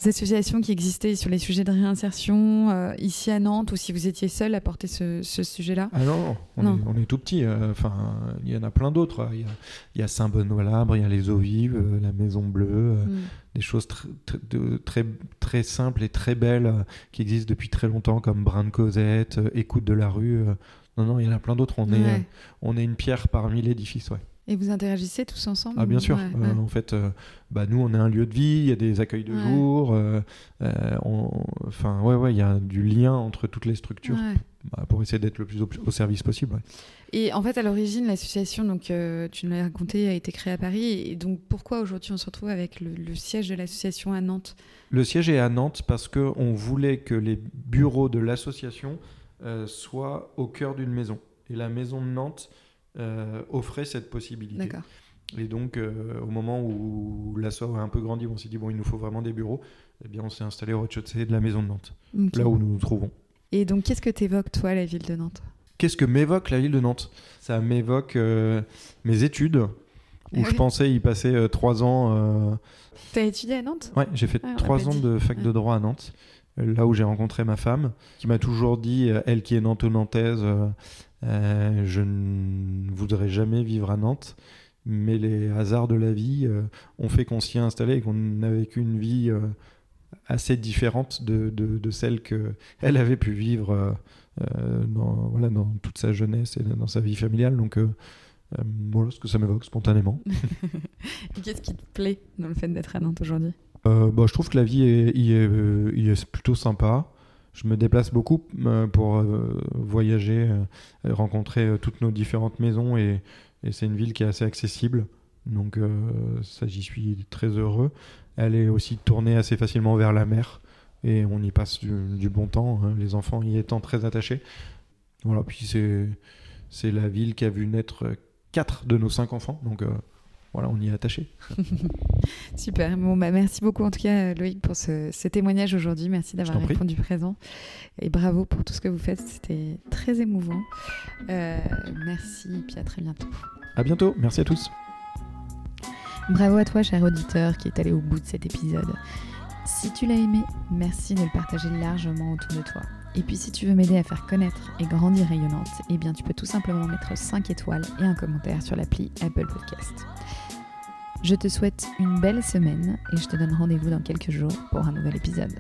associations qui existaient sur les sujets de réinsertion euh, ici à Nantes ou si vous étiez seul à porter ce, ce sujet-là. Ah non, non, on, Non. Est, on est tout petit. euh, Enfin, il y en a plein d'autres. Il y a, il y a Saint-Benoît-Labre, il y a les eaux vives, la Maison Bleue, Mm. des choses tr- tr- de- très, très simples et très belles qui existent depuis très longtemps, comme Brin de Cosette, Écoute de la rue. Non, non, il y en a plein d'autres. On, est, Ouais. on est une pierre parmi l'édifice, ouais. Et vous interagissez tous ensemble Ah bien sûr. Ouais, Euh, ouais. en fait, euh, bah, nous on est un lieu de vie, il y a des accueils de Ouais. jour. euh, on- Enfin ouais ouais, il y a du lien entre toutes les structures bah, pour essayer d'être le plus au, au service possible. Et en fait, à l'origine, l'association, donc tu nous l'as raconté, a été créée à Paris. Et donc, pourquoi aujourd'hui on se retrouve avec le, le siège de l'association à Nantes? Le siège est à Nantes parce que on voulait que les bureaux de l'association soient au cœur d'une maison. Et la maison de Nantes euh, offrait cette possibilité. Et donc, euh, au moment où l'asso a un peu grandi, on s'est dit bon, il nous faut vraiment des bureaux. Eh bien, on s'est installé au rez-de-chaussée de la maison de Nantes, là où nous nous trouvons. Et donc, qu'est-ce que t'évoques, toi, la ville de Nantes? Qu'est-ce que m'évoque la ville de Nantes? Ça m'évoque euh, mes études, où Ah je pensais y passer euh, trois ans. euh, T'as étudié à Nantes? Ouais, j'ai fait Ah, l'a trois ans dit. de fac de droit à Nantes. là où j'ai rencontré ma femme, qui m'a toujours dit, elle qui est nanto-nantaise, je ne voudrais jamais vivre à Nantes mais les hasards de la vie ont fait qu'on s'y est installé et qu'on a vécu une vie assez différente de, de, celle qu'elle avait pu vivre dans, voilà, dans toute sa jeunesse et dans sa vie familiale. Donc voilà ce que ça m'évoque spontanément. Qu'est-ce qui te plaît dans le fait d'être à Nantes aujourd'hui? Euh, bah, Je trouve que la vie est, est, euh, est, plutôt sympa. Je me déplace beaucoup euh, pour voyager, rencontrer toutes nos différentes maisons et, c'est une ville qui est assez accessible. Donc ça, j'y suis très heureux. Elle est aussi tournée assez facilement vers la mer et on y passe du, bon temps, hein, les enfants y étant très attachés. Voilà, puis c'est, c'est la ville qui a vu naître quatre de nos cinq enfants. Donc voilà, on y est attaché. Super. Bon, bah, merci beaucoup en tout cas, Loïc, pour ce, témoignage aujourd'hui. Merci d'avoir répondu présent. Et bravo pour tout ce que vous faites. C'était très émouvant. Euh, merci, et puis à très bientôt. À bientôt. Merci à tous. Bravo à toi, cher auditeur, qui est allé au bout de cet épisode. Si tu l'as aimé, merci de le partager largement autour de toi. Et puis si tu veux m'aider à faire connaître et grandir rayonnante, eh bien tu peux tout simplement mettre 5 étoiles et un commentaire sur l'appli Apple Podcast. Je te souhaite une belle semaine et je te donne rendez-vous dans quelques jours pour un nouvel épisode.